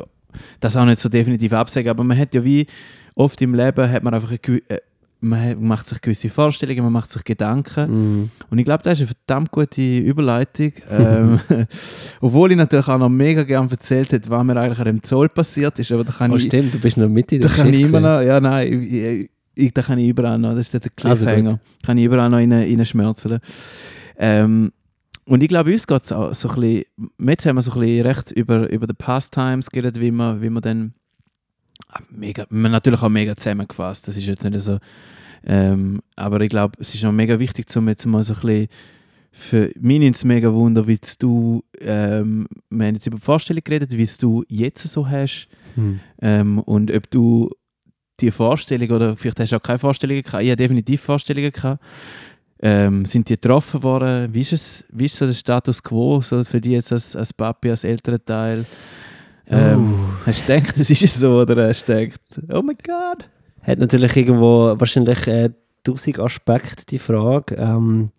das auch nicht so definitiv absagen, aber man hat ja wie oft im Leben hat man einfach eine, äh, man macht sich gewisse Vorstellungen, man macht sich Gedanken. Mhm. Und ich glaube, das ist eine verdammt gute Überleitung. ähm, obwohl ich natürlich auch noch mega gerne erzählt hätte, was mir eigentlich an dem Zoll passiert ist. Aber da kann Oh, ich, stimmt, du bist noch mit in da der kann ich immer noch, ja nein, ich, ich, ich, da kann ich überall noch, das ist der Also gut. Cliffhanger, kann ich überall noch rein, reinschmerzeln. Ähm, und ich glaube, uns geht es auch so ein bisschen, jetzt haben wir so ein bisschen recht über, über die Pastimes geredet, wie man, wie man dann ah, mega, haben natürlich auch mega zusammengefasst, das ist jetzt nicht so, ähm, aber ich glaube, es ist noch mega wichtig, um jetzt mal so ein bisschen für mich nimmt es mega Wunder, wie du, ähm, wir haben jetzt über die Vorstellung geredet, wie du jetzt so hast Mhm. ähm, und ob du die Vorstellung oder vielleicht hast du auch keine Vorstellungen gehabt, ich habe definitiv Vorstellungen gehabt, ähm, sind die getroffen worden? Wie ist, es, wie ist so der Status quo so für dich jetzt als, als Papi, als älterer Teil? Ähm, Uh. Hast du gedacht, das ist so oder hast du gedacht, oh mein Gott? Hat natürlich irgendwo wahrscheinlich äh, tausend Aspekte, die Frage. Ähm,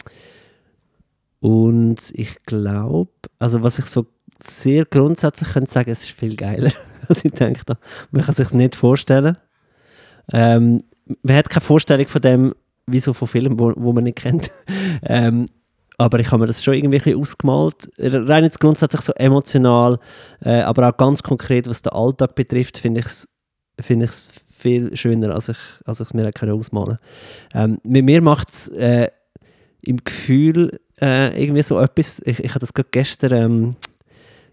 und ich glaube, also was ich so sehr grundsätzlich könnte sagen, es ist viel geiler, als ich denke. Man kann sich es nicht vorstellen. Ähm, man hat keine Vorstellung von dem, wie so von Filmen, wo, wo man nicht kennt. ähm, aber ich habe mir das schon irgendwie ausgemalt. Rein jetzt grundsätzlich so emotional, äh, aber auch ganz konkret, was den Alltag betrifft, finde ich es finde ich es viel schöner, als ich, als es mir hätte können ausmalen ähm, Mit mir macht es äh, im Gefühl äh, irgendwie so etwas, ich, ich habe das gerade gestern, ähm,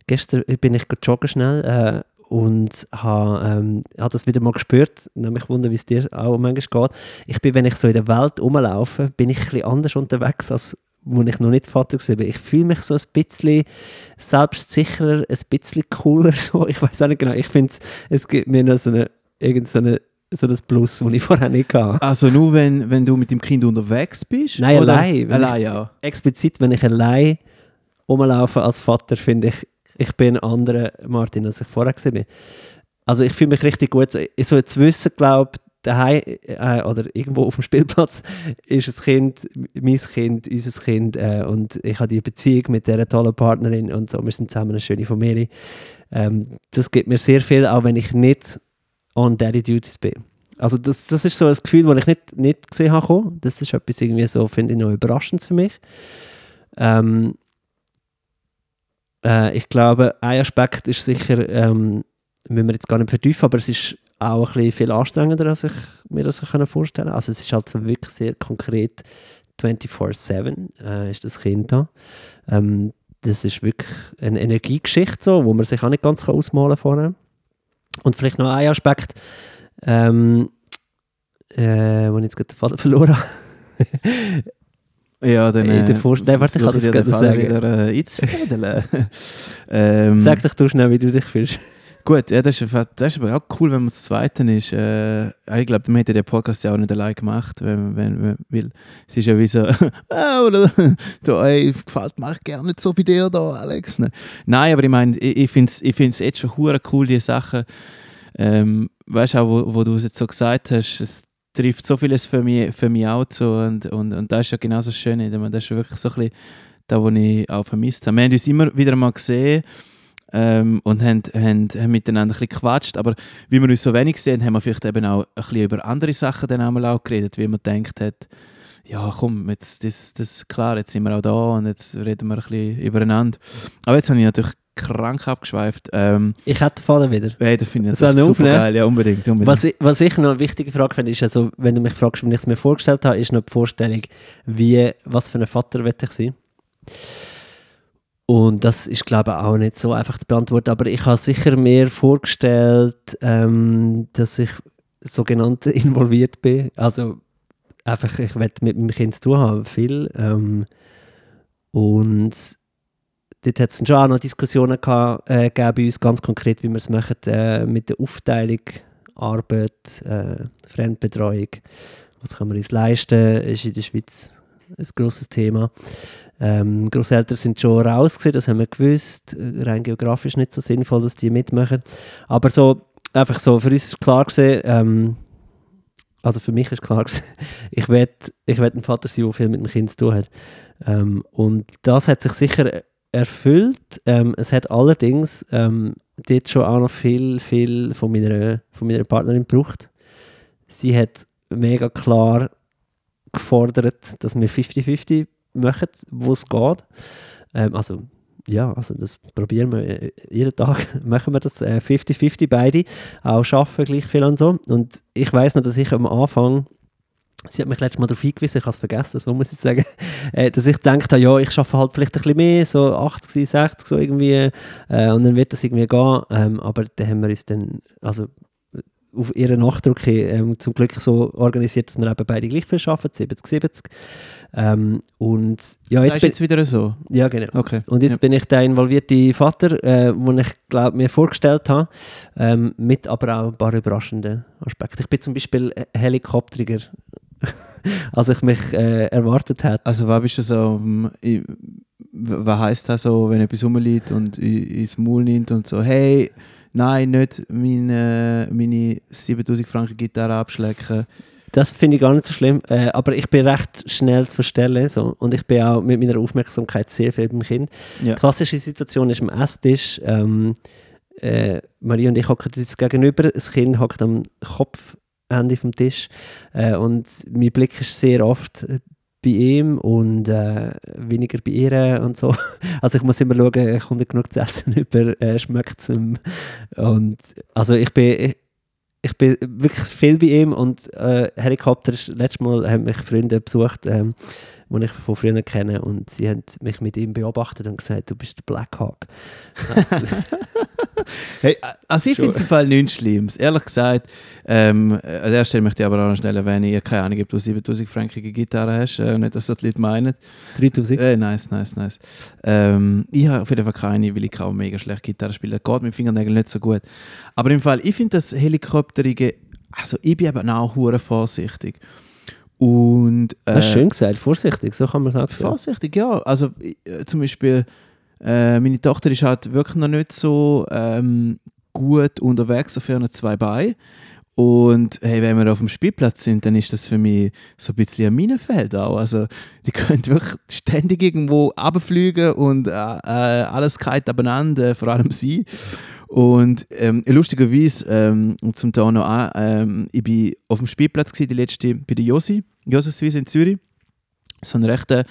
gestern bin ich gerade joggen schnell äh, und habe ähm, hab das wieder mal gespürt, nämlich wundern, wie es dir auch manchmal geht. Ich bin, wenn ich so in der Welt rumlaufe, bin ich ein bisschen anders unterwegs, als wo ich noch nicht Vater war. Ich fühle mich so ein bisschen selbstsicherer, ein bisschen cooler. So. Ich weiß auch nicht genau. Ich finde, es gibt mir noch so, eine, irgend so, eine, so ein Plus, das ich vorher nicht hatte. Also nur wenn, wenn du mit dem Kind unterwegs bist? Nein, oder? allein, Allein, ja. Explizit, wenn ich allein rumlaufe als Vater, finde ich, ich bin ein anderer Martin, als ich vorher war. Also ich fühle mich richtig gut. So, so jetzt wissen, glaube ich, daheim äh, oder irgendwo auf dem Spielplatz ist ein Kind, mein Kind, unser Kind äh, und ich habe die Beziehung mit dieser tollen Partnerin und so, wir sind zusammen eine schöne Familie. Ähm, das gibt mir sehr viel, auch wenn ich nicht on Daddy Duties bin. Also das, das ist so ein Gefühl, das ich nicht, nicht gesehen habe. Das ist etwas irgendwie so, finde ich, noch überraschend für mich. Ähm, äh, ich glaube, ein Aspekt ist sicher, ähm, müssen wir jetzt gar nicht vertiefen, aber es ist auch ein viel anstrengender, als ich mir das vorstellen kann. Also es ist halt so wirklich sehr konkret 24-7 äh, ist das Kind da. Ähm, das ist wirklich eine Energiegeschichte, so, wo man sich auch nicht ganz ausmalen kann. Und vielleicht noch ein Aspekt, ähm, äh, wo ich jetzt gerade den Vater verloren habe. Ja, dann In der äh, Vorst- Nein, warte, ich kann das den gerade sagen. wieder äh, ähm, Sag doch du schnell, wie du dich fühlst. Gut, ja, das ist, das ist aber auch cool, wenn man das Zweite ist. Äh, ich glaube, man hätte den Podcast ja auch nicht allein gemacht, wenn, wenn, wenn, weil es ist ja wie so, ah, oder, da, ey, gefällt mir gerne nicht so bei dir da, Alex. Ne? Nein, aber ich meine, ich, ich finde es ich find's jetzt schon cool, die Sachen, ähm, weißt du auch, wo, wo du es jetzt so gesagt hast, es trifft so vieles für mich, für mich auch zu und, und, und das ist ja genau so schön. Das ist wirklich so ein bisschen das, was ich auch vermisst habe. Wir haben uns immer wieder mal gesehen, ähm, und haben, haben, haben miteinander ein bisschen gequatscht. Aber wie wir uns so wenig sehen, haben wir vielleicht eben auch ein bisschen über andere Sachen dann einmal auch geredet, wie man denkt hat, ja komm, jetzt, das, das, klar, jetzt sind wir auch da und jetzt reden wir ein bisschen übereinander. Aber jetzt habe ich natürlich krank abgeschweift. Ähm, Ich hätte den Faden wieder. hey, das finde ich ich super aufnehmen? geil. Ja, unbedingt. unbedingt. Was ich, was ich noch eine wichtige Frage finde, ist, also, wenn du mich fragst, wie ich es mir vorgestellt habe, ist noch die Vorstellung, wie, was für ein Vater will ich sein. Und das ist, glaube ich, auch nicht so einfach zu beantworten. Aber ich habe sicher mir vorgestellt, ähm, dass ich sogenannt involviert bin. Also einfach, ich werde mit meinem Kind zu tun haben, viel. Ähm, und dort hat es schon auch noch Diskussionen gehabt, äh, gegeben bei uns, ganz konkret, wie wir es machen äh, mit der Aufteilung Arbeit, äh, Fremdbetreuung. Was kann man uns leisten, ist in der Schweiz ein grosses Thema. Ähm, Großeltern sind schon raus, das haben wir gewusst. Rein geografisch nicht so sinnvoll, dass die mitmachen. Aber so, einfach so, für uns ist klar gewesen, ähm, also für mich ist klar gewesen, ich werde ich werd ein Vater sein, der viel mit dem Kind zu tun hat. Ähm, und das hat sich sicher erfüllt. Ähm, es hat allerdings ähm, dort schon auch noch viel, viel von meiner, von meiner Partnerin gebraucht. Sie hat mega klar gefordert, dass wir 50-50 machen, wo es geht. Ähm, also ja, also das probieren wir äh, jeden Tag, machen wir das 50-50 äh, beide, auch arbeiten gleich viel und so. Und ich weiß noch, dass ich am Anfang Sie hat mich letztes Mal darauf hingewiesen, ich habe es vergessen, so muss ich sagen, äh, dass ich gedacht habe, ja, ich arbeite halt vielleicht ein bisschen mehr, so 80, 60, so irgendwie, äh, und dann wird das irgendwie gehen. Ähm, aber dann haben wir uns dann, also auf ihren Nachdruck ähm, zum Glück so organisiert, dass wir eben beide gleich viel arbeiten, 70, 70. Ähm, und ja, jetzt, ist jetzt wieder so? Ja, genau. Okay. Und jetzt ja. bin ich der involvierte Vater, äh, den ich glaube mir vorgestellt habe, ähm, mit aber auch ein paar überraschenden Aspekten. Ich bin zum Beispiel Helikopteriger als ich mich äh, erwartet hätte. Also was bist du so, was heisst das so, wenn etwas rumliegt und ins Maul nimmt und so, hey, nein, nicht meine, meine 7000 Franken Gitarre abschlecken. Das finde ich gar nicht so schlimm, äh, aber ich bin recht schnell zu verstellen so. und ich bin auch mit meiner Aufmerksamkeit sehr viel beim Kind. Ja. Die klassische Situation ist am Esstisch, ähm, äh, Marie und ich hocken uns gegenüber, das Kind hockt am Kopf Ende vom Tisch. Äh, und mein Blick ist sehr oft bei ihm und äh, weniger bei ihr und so. Also ich muss immer schauen, kommt er genug zu essen über, äh, schmeckt es ihm. Und also ich bin, ich, ich, bin wirklich viel bei ihm und äh, Helikopter, letztes Mal haben mich Freunde besucht, ähm, die ich von früher kenne und sie haben mich mit ihm beobachtet und gesagt, du bist der Black Hawk. hey, also ich finde es im Fall nichts Schlimmes. Ehrlich gesagt, ähm, an der Stelle möchte ich aber auch noch schnell erwähnen, ich keine Ahnung, ob du 7000 frankige Gitarre hast, äh, nicht, dass das die Leute meinen. 3000? Äh, nice, nice, nice. Ähm, ich habe auf jeden Fall keine, weil ich auch mega schlecht Gitarre spiele. Das geht mit Fingernägeln nicht so gut. Aber im Fall, ich finde das Helikopterige, also ich bin eben auch vorsichtig. Und, äh, Hast du schön gesagt, vorsichtig, so kann man sagen. Vorsichtig, ja. Also äh, zum Beispiel, äh, meine Tochter ist halt wirklich noch nicht so ähm, gut unterwegs auf ihren zwei Beinen. Und hey, wenn wir auf dem Spielplatz sind, dann ist das für mich so ein bisschen ein Minenfeld auch. Also die können wirklich ständig irgendwo abfliegen und äh, äh alles kalt abeinander, vor allem sie. Und ähm, lustigerweise, ähm, zum da noch an, ähm, ich war auf dem Spielplatz gewesen, die letzte bei der Josi, Josefswiese in Zürich. So ein rechter,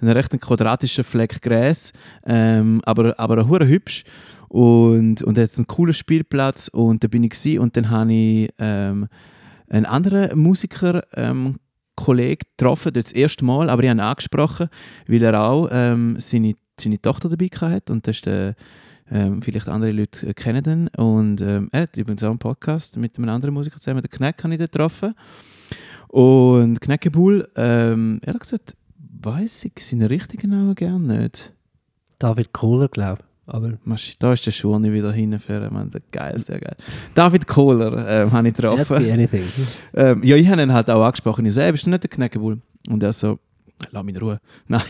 ein rechter quadratischer Fleck Gräs, ähm, aber, aber ein hübsch. Und, und jetzt ein cooler Spielplatz und da bin ich gewesen, und dann habe ich ähm, einen anderen Musiker ähm, Kollegen getroffen, das erste Mal, aber ich habe ihn angesprochen, weil er auch ähm, seine, seine Tochter dabei hatte und das ist der ähm, vielleicht andere Leute kennen den. Und ähm, er hat übrigens auch einen Podcast mit einem anderen Musiker zusammen, den Knack, habe ich dort getroffen. Und Knackebull, ähm, ehrlich gesagt, weiß ich seinen richtigen Namen gerne nicht. David Kohler, glaube ich. Aber da ist der Schuh nicht wieder hinführen, man, der geilste, geil. David Kohler ähm, habe ich getroffen. Ask anything. ähm, ja, ich habe ihn halt auch angesprochen. Ich so, hey, bist du nicht der Knackebull? Und er so, lass mich in Ruhe. Nein.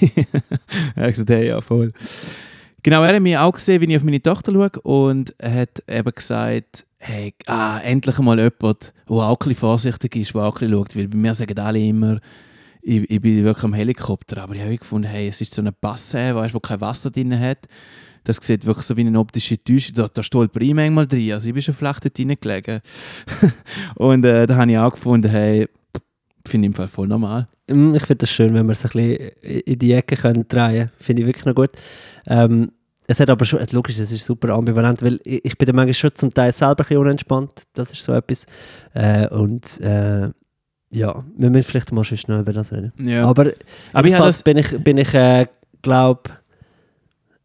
er hat gesagt, hey, ja, voll. Genau, er hat mich auch gesehen, wie ich auf meine Tochter schaue und hat eben gesagt, hey, ah, endlich mal jemand, der auch ein vorsichtig ist, der auch ein schaut, weil bei mir sagen alle immer, ich, ich bin wirklich am Helikopter, aber ich habe gefunden, hey, es ist so eine Passe, weißt, wo kein Wasser drin hat. Das sieht wirklich so wie eine optische Täuschung. Da, da stolper ich manchmal drin. Also ich bin schon flach dort reingelegen. und äh, da habe ich auch gefunden, hey, finde ich im Fall voll normal. Mm, ich finde das schön, wenn wir es ein bisschen in die Ecke können drehen können. Finde ich wirklich noch gut. Ähm, es hat aber schon, logisch, es ist super ambivalent, weil ich, ich bin da manchmal schon zum Teil selber ein bisschen unentspannt. Das ist so etwas. Äh, und äh, ja, wir müssen vielleicht mal schon schnell über das reden. Ja. Aber, aber ich bin ich, bin ich äh, glaube...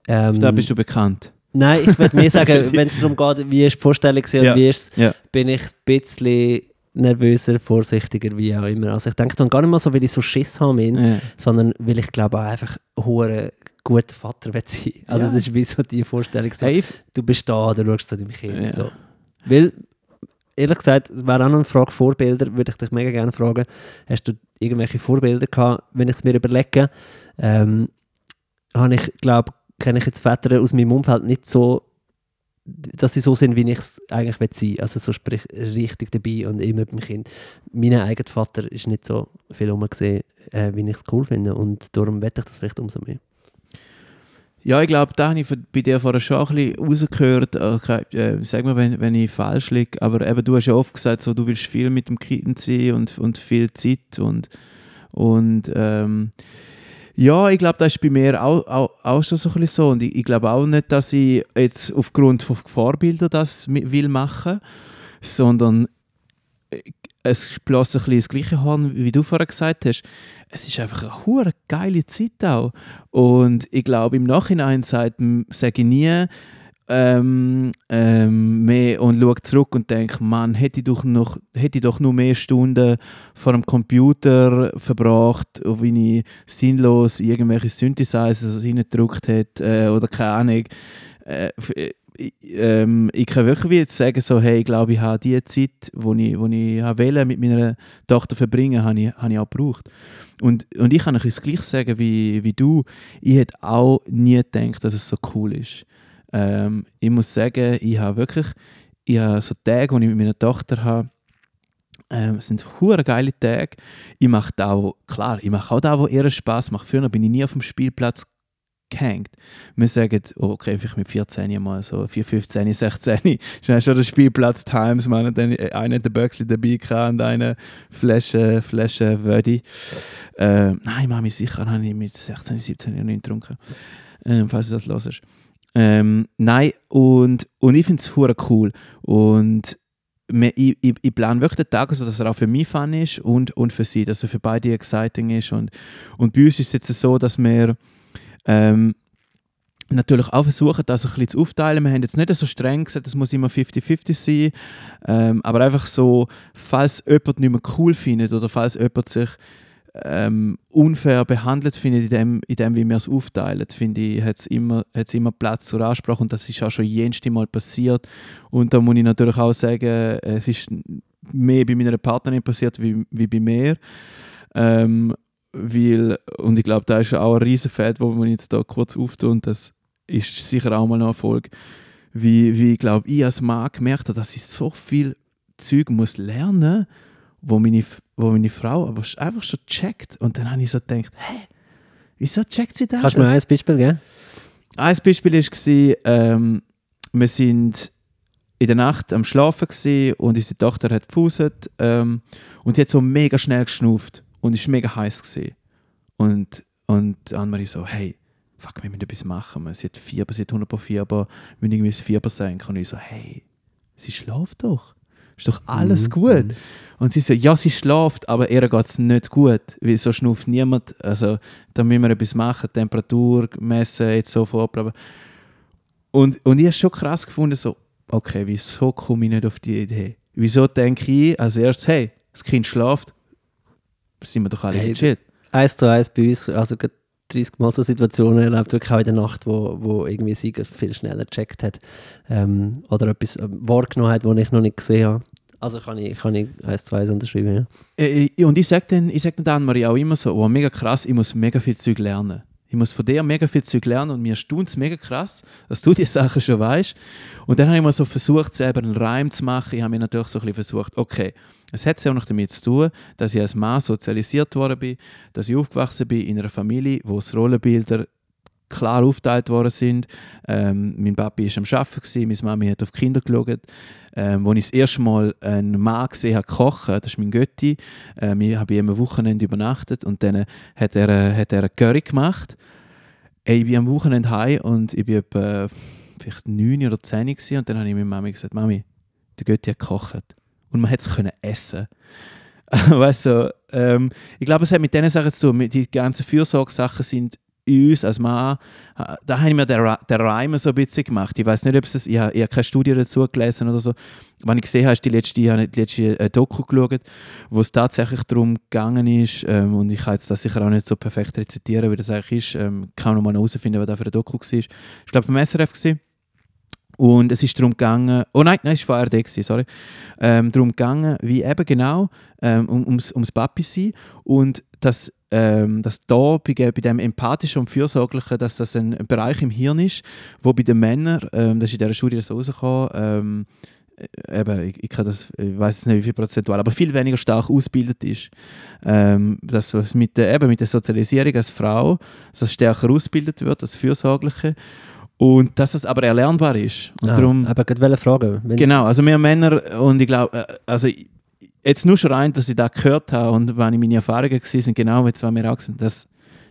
Ähm, da bist du bekannt. Nein, ich würde mir sagen, wenn es darum geht, wie ist die Vorstellung und ja. wie ist es, ja. bin ich ein bisschen nervöser, vorsichtiger, wie auch immer. Also ich denke dann gar nicht mal so, weil ich so Schiss habe, ja. sondern weil ich glaube auch einfach hure guter Vater will sein. Also es ist wie so die Vorstellung, so, hey. du bist da, du schaust zu deinem Kind. Ja. So. Weil, ehrlich gesagt, wäre auch noch eine Frage Vorbilder, würde ich dich mega gerne fragen, hast du irgendwelche Vorbilder gehabt, wenn ich es mir überlege, ähm, habe ich, glaube kenne ich jetzt Väter aus meinem Umfeld nicht so dass sie so sind, wie ich es eigentlich will. Also so sprich richtig dabei und immer beim Kind. Mein eigener Vater ist nicht so viel umgesehen, äh, wie ich es cool finde und darum wette ich das vielleicht umso mehr. Ja, ich glaube, da habe ich bei dir vorher schon ein bisschen rausgehört. Okay, äh, sag mal, wenn, wenn ich falsch liege. Aber eben, du hast ja oft gesagt, so, du willst viel mit dem Kind sein und, und viel Zeit. Und, und ähm, ja, ich glaube, das ist bei mir auch, auch, auch schon so ein bisschen so. Und ich, ich glaube auch nicht, dass ich jetzt aufgrund von Vorbildern das will machen, sondern äh, es bloß ein bisschen das gleiche Horn, wie du vorher gesagt hast es ist einfach eine hure geile Zeit auch. Und ich glaube, im Nachhinein sage ich nie ähm, ähm, mehr und schaue zurück und denke, Mann, hätte ich, doch noch, hätte ich doch nur mehr Stunden vor dem Computer verbracht, wie ich sinnlos irgendwelche Synthesizers reingedrückt hätte äh, oder keine Ahnung. Äh, ähm, ich kann wirklich jetzt sagen, so, hey, ich glaube, ich habe die Zeit, die ich, wo ich mit meiner Tochter verbringen, habe habe ich auch gebraucht. Und, und ich kann euch das gleich sagen wie, wie du. Ich hätte auch nie gedacht, dass es so cool ist. Ähm, ich muss sagen, ich habe wirklich ich habe so Tage, die ich mit meiner Tochter habe, ähm, sind hure geile Tage. Ich mache da, klar, ich mache auch da, wo ihr Spaß macht. Früher bin ich nie auf dem Spielplatz gehängt. Wir sagen, oh, okay, vielleicht mit 14 mal so, 4, 15, 16, ist schon der Spielplatz Times, man, und dann einer der Böxli dabei gehabt und eine Flasche, Flasche Wödi. Äh, nein, Mami, sicher habe ich mit 16, 17 Jahren nicht getrunken, äh, falls du das hörst. Ähm, nein, und, und ich finde es cool. Und ich, ich, ich plane wirklich den Tag so, dass er auch für mich fun ist und, und für sie, dass er für beide exciting ist. Und, und bei uns ist es jetzt so, dass wir ähm, natürlich auch versuchen, das ein bisschen zu aufteilen. Wir haben jetzt nicht so streng gesagt, es muss immer 50-50 sein, ähm, aber einfach so, falls jemand nicht mehr cool findet oder falls jemand sich ähm, unfair behandelt findet, in dem, in dem wie wir es aufteilen, finde ich, hat es immer, immer Platz zur Ansprache und das ist auch schon jenste Mal passiert. Und da muss ich natürlich auch sagen, es ist mehr bei meiner Partnerin passiert wie, wie bei mir. Ähm, weil, und ich glaube, da ist auch ein riesen Feld, wo man jetzt da kurz auftun und das ist sicher auch mal ein Erfolg, wie, wie ich glaube, ich als Mann gemerkt habe, dass ich so viel Zeug muss lernen wo meine, wo meine Frau aber einfach schon checkt. Und dann habe ich so gedacht, hä, wieso checkt sie das? Kannst du mir ein Beispiel geben? Ein Beispiel war, ähm, wir sind in der Nacht am Schlafen und unsere Tochter hat gefuset ähm, und sie hat so mega schnell geschnauft und es war mega heiß. Gewesen. Und, und Annemarie so, hey, fuck, wir müssen etwas machen. Sie hat Fieber, sie hat 100 Fieber, wir müssen irgendwie das Fieber senken. Und ich so, hey, sie schläft doch. Ist doch alles mhm. gut. Mhm. Und sie so, ja, sie schläft, aber ihr geht es nicht gut, weil so schnauft niemand. Also da müssen wir etwas machen, Temperatur messen, jetzt so vorproben. Und, und ich habe es schon krass gefunden, so, okay, wieso komme ich nicht auf die Idee? Wieso denke ich als erstes, hey, das Kind schläft, sind wir doch alle hey, chill. Eins zu eins bei uns, also 30 Mal so Situationen erlebt, wirklich auch in der Nacht, wo, wo irgendwie sie viel schneller gecheckt hat ähm, oder etwas ähm, wahrgenommen hat, was ich noch nicht gesehen habe. Also kann ich, kann ich eins zu eins unterschreiben, ja. Äh, äh und ich sage dann, sag dann Anne-Marie auch immer so, oh, mega krass, ich muss mega viel Zeug lernen. Ich muss von dir mega viel Zeug lernen und mir stund es mega krass, dass du die Sachen schon weißt. Und dann habe ich mal so versucht, selber einen Reim zu machen. Ich habe mir natürlich so ein bisschen versucht, okay, es hat ja auch noch damit zu tun, dass ich als Mann sozialisiert worden bin, dass ich aufgewachsen bin in einer Familie, wo es Rollenbilder klar aufgeteilt worden sind. Ähm, mein Papi war am Arbeiten, meine Mami hat auf die Kinder geschaut. Ähm, als ich das erste Mal einen Mann gesehen habe, kochen, das ist mein Götti, ähm, ich habe am Wochenende übernachtet und dann hat er, äh, hat er eine Curry gemacht. Ich bin am Wochenende heim und ich war etwa vielleicht neun oder zehn und dann habe ich meiner Mami gesagt, Mami, der Götti hat gekocht. Und man hat es essen weißt du, ähm, ich glaube, es hat mit diesen Sachen zu tun. Die ganzen Fürsorgesachen sind uns als Mann, da habe ich mir den, den Reim so ein bisschen gemacht. Ich weiß nicht, ob es, ich habe, ich habe keine Studie dazu gelesen oder so. Was ich gesehen habe, ist die letzte, ich habe die letzte äh, Doku geschaut, wo es tatsächlich darum gegangen ist, ähm, und ich kann jetzt das sicher auch nicht so perfekt rezitieren, wie das eigentlich ist, ähm, kann man mal herausfinden, was da für eine Doku war. Ich glaube, vom SRF gewesen. Und es ist darum gegangen, oh nein, nein, es war ARD, sorry, ähm, darum gegangen, wie eben genau, ähm, um, ums, ums Papi sein und dass, ähm, dass da bei, bei dem Empathischen und Fürsorglichen, dass das ein, ein Bereich im Hirn ist, wo bei den Männern, ähm, das ist in dieser Studie so rausgekommen, ähm, äh, eben, ich, ich, kann das, ich weiß nicht wie viel prozentual, aber viel weniger stark ausgebildet ist. Ähm, dass was mit der, eben mit der Sozialisierung als Frau, dass es stärker ausgebildet wird, als Fürsorgliche. Und dass es aber erlernbar ist. Und ja, darum, aber ich wollte fragen. wenn- genau, also wir Männer, und ich glaube, äh, also jetzt nur schon rein, dass ich das gehört habe und wenn ich meine Erfahrungen gesehen sind, genau jetzt, was wir auch sind, dass,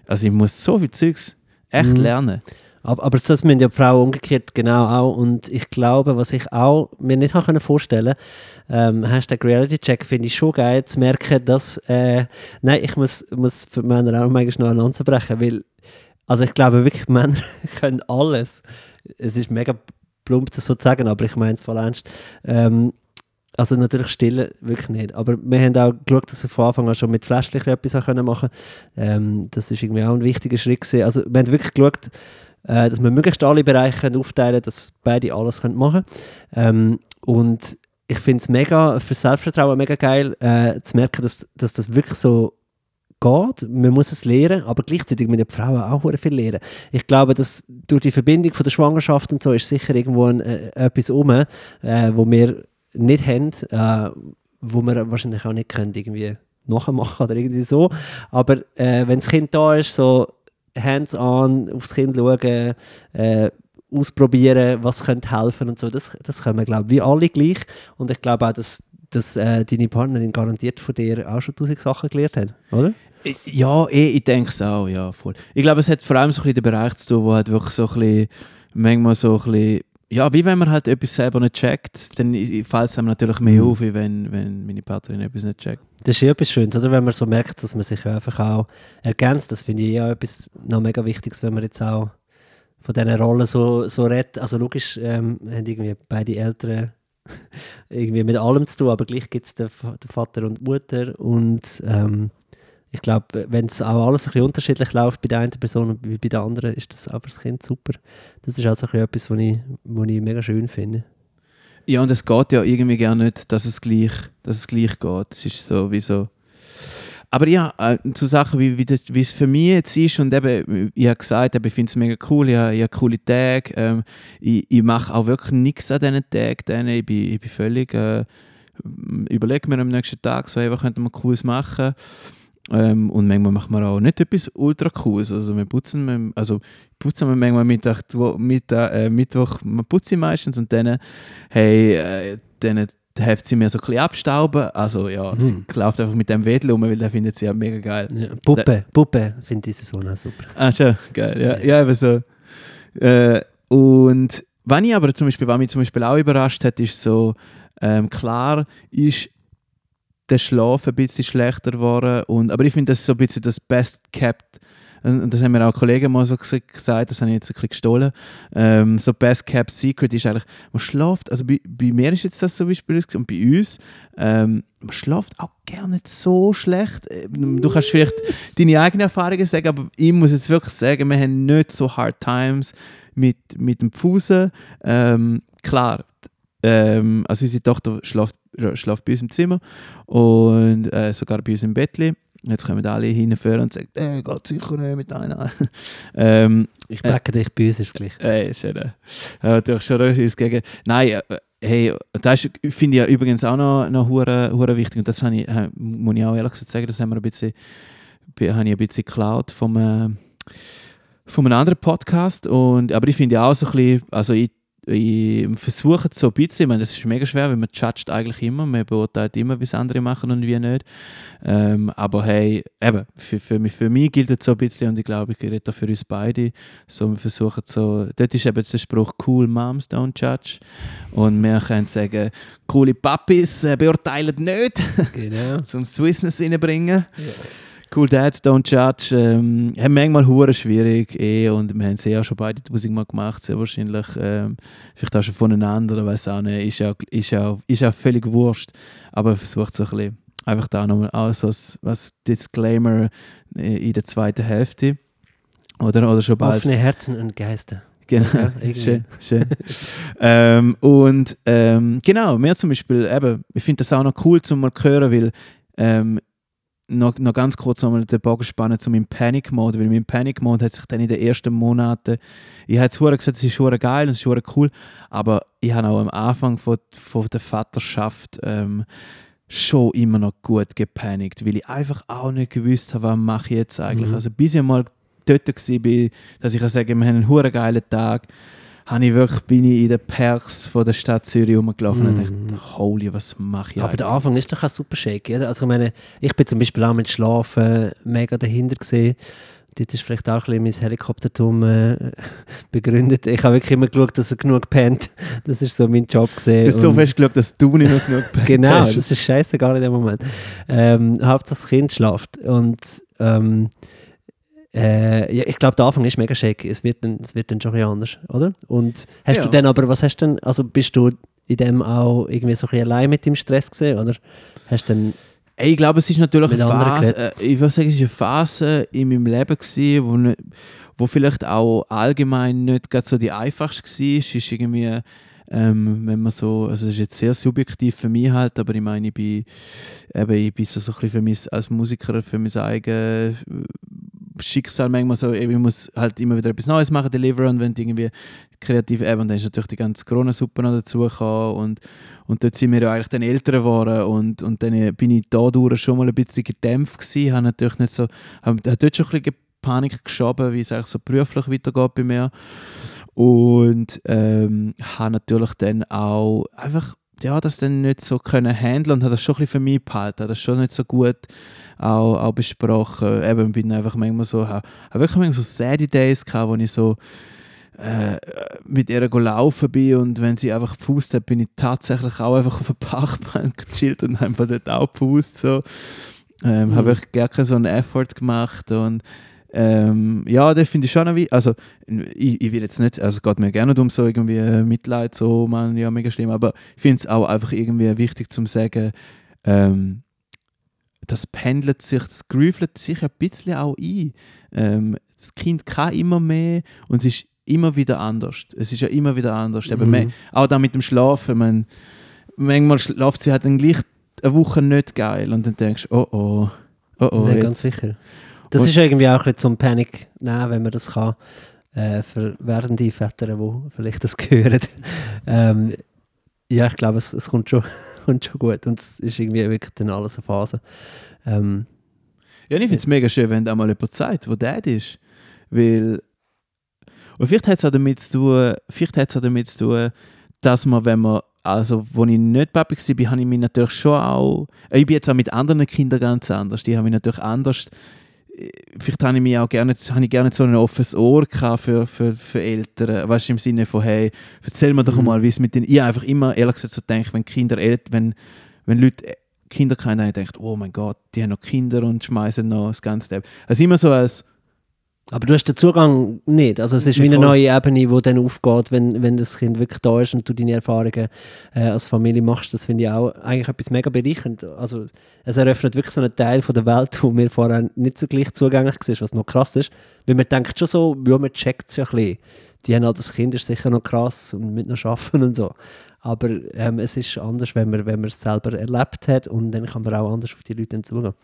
also ich muss so viel Zeugs echt Mhm. lernen. Aber, aber das müssen ja Frauen umgekehrt genau auch. Und ich glaube, was ich auch mir nicht können vorstellen ähm, Hashtag Reality Check, finde ich schon geil zu merken, dass, äh, nein, ich muss, muss für Männer auch manchmal noch eine Lanze brechen, weil, also ich glaube wirklich, Männer können alles. Es ist mega plump, das so zu sagen, aber ich meine es voll ernst. Ähm, also natürlich stillen wirklich nicht. Aber wir haben auch geschaut, dass wir von Anfang an schon mit Fläschchen etwas auch können machen ähm, Das ist irgendwie auch ein wichtiger Schritt gewesen. Also wir haben wirklich geschaut, äh, dass wir möglichst alle Bereiche aufteilen können, dass beide alles machen können. Ähm, und ich finde es mega, für Selbstvertrauen mega geil, äh, zu merken, dass, dass das wirklich so geht. Man muss es lernen, aber gleichzeitig müssen die Frauen auch viel lernen. Ich glaube, dass durch die Verbindung von der Schwangerschaft und so ist sicher irgendwo ein, äh, etwas um, äh, wo wir nicht haben, äh, wo wir wahrscheinlich auch nicht können irgendwie nachmachen oder irgendwie so. Aber äh, wenn das Kind da ist, so hands-on aufs Kind schauen, äh, ausprobieren, was könnte helfen und so, das, das können wir, glaube ich, wie alle gleich. Und ich glaube auch, dass, dass äh, deine Partnerin garantiert von dir auch schon tausend Sachen gelernt hat, oder? Ja, eh, ich denke es auch, ja, voll. Ich glaube, es hat vor allem so ein bisschen den Bereich zu tun, wo halt wirklich so ein bisschen, manchmal so ein bisschen, ja, wie wenn man halt etwas selber nicht checkt, dann fällt es einem natürlich mehr Mhm. auf, wie wenn, wenn meine Partnerin etwas nicht checkt. Das ist ja etwas Schönes, oder? Wenn man so merkt, dass man sich einfach auch ergänzt. Das finde ich ja etwas noch mega Wichtiges, wenn man jetzt auch von diesen Rollen so, so redet. Also logisch ähm, haben irgendwie beide Eltern irgendwie mit allem zu tun, aber gleich gibt es den, den Vater und die Mutter und ähm, ich glaube, wenn es auch alles ein bisschen unterschiedlich läuft bei der einen Person und bei der anderen, ist das auch für das Kind super. Das ist also ein bisschen etwas, was ich, was ich mega schön finde. Ja, und es geht ja irgendwie gar nicht, dass es gleich, dass es gleich geht. Es ist so wie so. Aber ja, äh, zu Sachen, wie, wie, das, wie es für mich jetzt ist, und eben, ich habe gesagt, eben, ich finde es mega cool, ich habe, ich habe coole Tage, ähm, ich, ich mache auch wirklich nichts an diesen Tagen. Ich, bin, ich bin völlig, äh, überlege mir am nächsten Tag, so, hey, was könnte man Cooles machen? Ähm, und manchmal machen wir auch nicht etwas ultra cooles. Also wir putzen, wir- also putzen wir manchmal Mittag, Mittag äh, Mittwoch, wir putzen meistens und dann, hey, äh, dann hilft sie mir so ein bisschen abstauben. Also ja, Mhm. sie läuft einfach mit dem Wedel um, weil der findet sie ja mega geil. Ja, Puppe, Puppe finde ich so auch super. Ah, schon, geil, ja, ja eben so. Äh, und wenn ich aber zum Beispiel, was mich zum Beispiel auch überrascht hat, ist so, ähm, klar ist der Schlaf ein bisschen schlechter geworden, und, aber ich finde, das ist so ein bisschen das Best Kept, und das haben mir auch Kollegen mal so ges- gesagt, das habe ich jetzt ein bisschen gestohlen, ähm, so Best Kept Secret ist eigentlich, man schläft, also bei, bei mir ist jetzt das zum Beispiel und bei uns, ähm, man schläft auch gar nicht so schlecht. Ähm, Du kannst vielleicht deine eigenen Erfahrungen sagen, aber ich muss jetzt wirklich sagen, wir haben nicht so hard times mit, mit dem Pfusen. Ähm, klar, ähm, also unsere Tochter schläft, schläft bei uns im Zimmer und äh, sogar bei uns im Bettli. Jetzt kommen alle hinführen und sagen, äh, geht sicher nicht mit einer. ähm, Ich backe dich, bei uns ist gleich. Ey, ist ja äh, natürlich schon etwas gegen. Nein, äh, hey, das finde ich ja übrigens auch noch, noch hure, hure wichtig. Und das ich, äh, muss ich auch ehrlich gesagt sagen, das haben wir ein bisschen, be- habe ich ein bisschen geklaut vom, äh, von einem anderen Podcast. Und, aber ich finde auch so ein bisschen, also ich, ich versuche es so ein bisschen, ich meine, das ist mega schwer, weil man judgt eigentlich immer, man beurteilt immer, wie es andere machen und wie nicht. Ähm, aber hey, eben, für, für, mich, für mich gilt es so ein bisschen und ich glaube, ich rede da für uns beide, so, wir versuchen so, dort ist eben der Spruch, cool Moms don't judge und wir können sagen, coole Papis äh, beurteilen nicht, Genau. zum Swissness reinbringen. Cool Dads Don't Judge ähm, haben manchmal hure schwierig eh, und wir haben es ja auch schon beide tausendmal gemacht, sehr wahrscheinlich. Ähm, vielleicht auch schon voneinander, weiß auch nicht. Ist ja, ist ja, ist ja völlig wurscht. Aber versucht so ein bisschen, einfach da nochmal alles als, als Disclaimer äh, in der zweiten Hälfte. Oder, oder schon bald. Offene Herzen und Geister. Genau, Ja, schön, schön. ähm, und ähm, genau, mir zum Beispiel, eben, ich finde das auch noch cool, zum mal hören, weil ähm, noch, noch ganz kurz nochmal den Bogen spannen zu meinem Panic Mode, weil mein Panic Mode hat sich dann in den ersten Monaten, ich habe vorher gesagt, es ist schon geil und es ist schon cool, aber ich habe auch am Anfang von, von der Vaterschaft ähm, schon immer noch gut gepanikt, weil ich einfach auch nicht gewusst habe, was mache ich jetzt eigentlich. Mhm. Also bis ich mal dort war, dass ich sagen wir haben einen hure geilen Tag, habe ich wirklich, bin ich in den Parks von der Stadt Zürich rumgelaufen und Mhm. dachte, holy, was mache ich Aber der eigentlich? Anfang ist doch auch super shaky, oder? Also ich meine, ich bin zum Beispiel auch mit Schlafen mega dahinter gesehen. Dort ist vielleicht auch ein bisschen mein Helikoptertum äh, begründet. Ich habe wirklich immer geschaut, dass er genug pennt. Das ist so mein Job gesehen. Du hast so Und- fest geschaut, dass du nicht mehr genug gepennt Genau, hast. das ist scheißegal in dem Moment. Ähm, Hauptsache das Kind schlaft. Und ähm, äh, ja, ich glaube, der Anfang ist mega shaky. Es wird dann, es wird dann schon ein bisschen anders, oder? Und hast Ja. du dann aber, was hast du denn, also bist du in dem auch irgendwie so ein bisschen allein mit dem Stress gesehen, oder? Hast du dann, Ich glaube, es ist natürlich eine Phase, äh, ich würde sagen, es ist eine Phase in meinem Leben gewesen, wo, nicht, wo vielleicht auch allgemein nicht gerade so die einfachste war. Es ist irgendwie, ähm, wenn man so, also es ist jetzt sehr subjektiv für mich halt, aber ich meine, ich bin, eben, ich bin so, so ein bisschen für mich als Musiker, für mein eigenes Schicksal manchmal so, ich muss halt immer wieder etwas Neues machen, deliveren, wenn du irgendwie kreativ, eben, dann ist natürlich die ganze Corona-Suppe noch dazugekommen und, und dort sind wir ja eigentlich dann älter geworden und, und dann bin ich dadurch schon mal ein bisschen gedämpft gewesen, habe natürlich nicht so, habe dort schon ein bisschen Panik geschoben, wie es eigentlich so beruflich weitergeht bei mir und ähm, habe natürlich dann auch einfach ja, das dann nicht so können handeln und habe das schon ein bisschen für mich behalten, das schon nicht so gut auch, auch besprochen. Eben bin einfach manchmal so, habe, wirklich manchmal so Sadie Days gehabt, wo ich so äh, mit ihr go laufen bin und wenn sie einfach gepust hat, bin ich tatsächlich auch einfach auf der Parkbank gechillt und einfach dort auch gepust. So. Ähm, Mhm. Habe ich gar keinen so einen Effort gemacht und ähm, ja, das finde ich schon, wie, also ich, ich will jetzt nicht, also es geht mir gerne um so irgendwie äh, Mitleid, so, man, ja, mega schlimm, aber ich finde es auch einfach irgendwie wichtig zu sagen, ähm, das pendelt sich, das groovelt sich ein bisschen auch ein. Ähm, das Kind kann immer mehr und es ist immer wieder anders. Es ist ja immer wieder anders. Mhm. me- auch da mit dem Schlafen, man, manchmal schlaft sie halt dann gleich eine Woche nicht geil und dann denkst du, oh oh, oh oh, jetzt. ganz sicher. Das ist irgendwie auch ein bisschen zum Panik nehmen, wenn man das kann. Äh, für werdende Väter, die vielleicht das hören. ähm, ja, ich glaube, es, es kommt, schon, kommt schon gut. Und es ist irgendwie wirklich dann alles eine Phase. Ähm, Ja, ich finde es mega schön, wenn da mal jemand sagt, wo Dad ist. Weil. Und vielleicht hat es auch damit zu tun, vielleicht hat's auch damit zu tun, dass man, wenn man, also, wo ich nicht Papi war, habe ich mich natürlich schon auch, ich bin jetzt auch mit anderen Kindern ganz anders, die haben mich natürlich anders, äh, vielleicht habe ich mich auch gerne, habe ich gerne so ein offenes Ohr gehabt für, für, für Eltern, weißt du, im Sinne von, hey, erzähl mir doch Mhm. mal, wie es mit den, ich einfach immer, ehrlich gesagt, so denke, wenn Kinder, wenn, wenn Leute äh, Kinder kennen, dann denkt, oh mein Gott, die haben noch Kinder und schmeißen noch das ganze Leben. Also immer so als, aber du hast den Zugang nicht. Also es ist wie eine neue Ebene, die dann aufgeht, wenn, wenn das Kind wirklich da ist und du deine Erfahrungen äh, als Familie machst. Das finde ich auch eigentlich etwas mega bereichernd. Also es eröffnet wirklich so einen Teil von der Welt, wo mir vorher nicht so gleich zugänglich war, was noch krass ist. Weil man denkt schon so, ja, man checkt es ja ein bisschen. Die haben halt, das Kind ist sicher noch krass und mit noch arbeiten und so. Aber ähm, es ist anders, wenn man, wenn man es selber erlebt hat und dann kann man auch anders auf die Leute zugehen.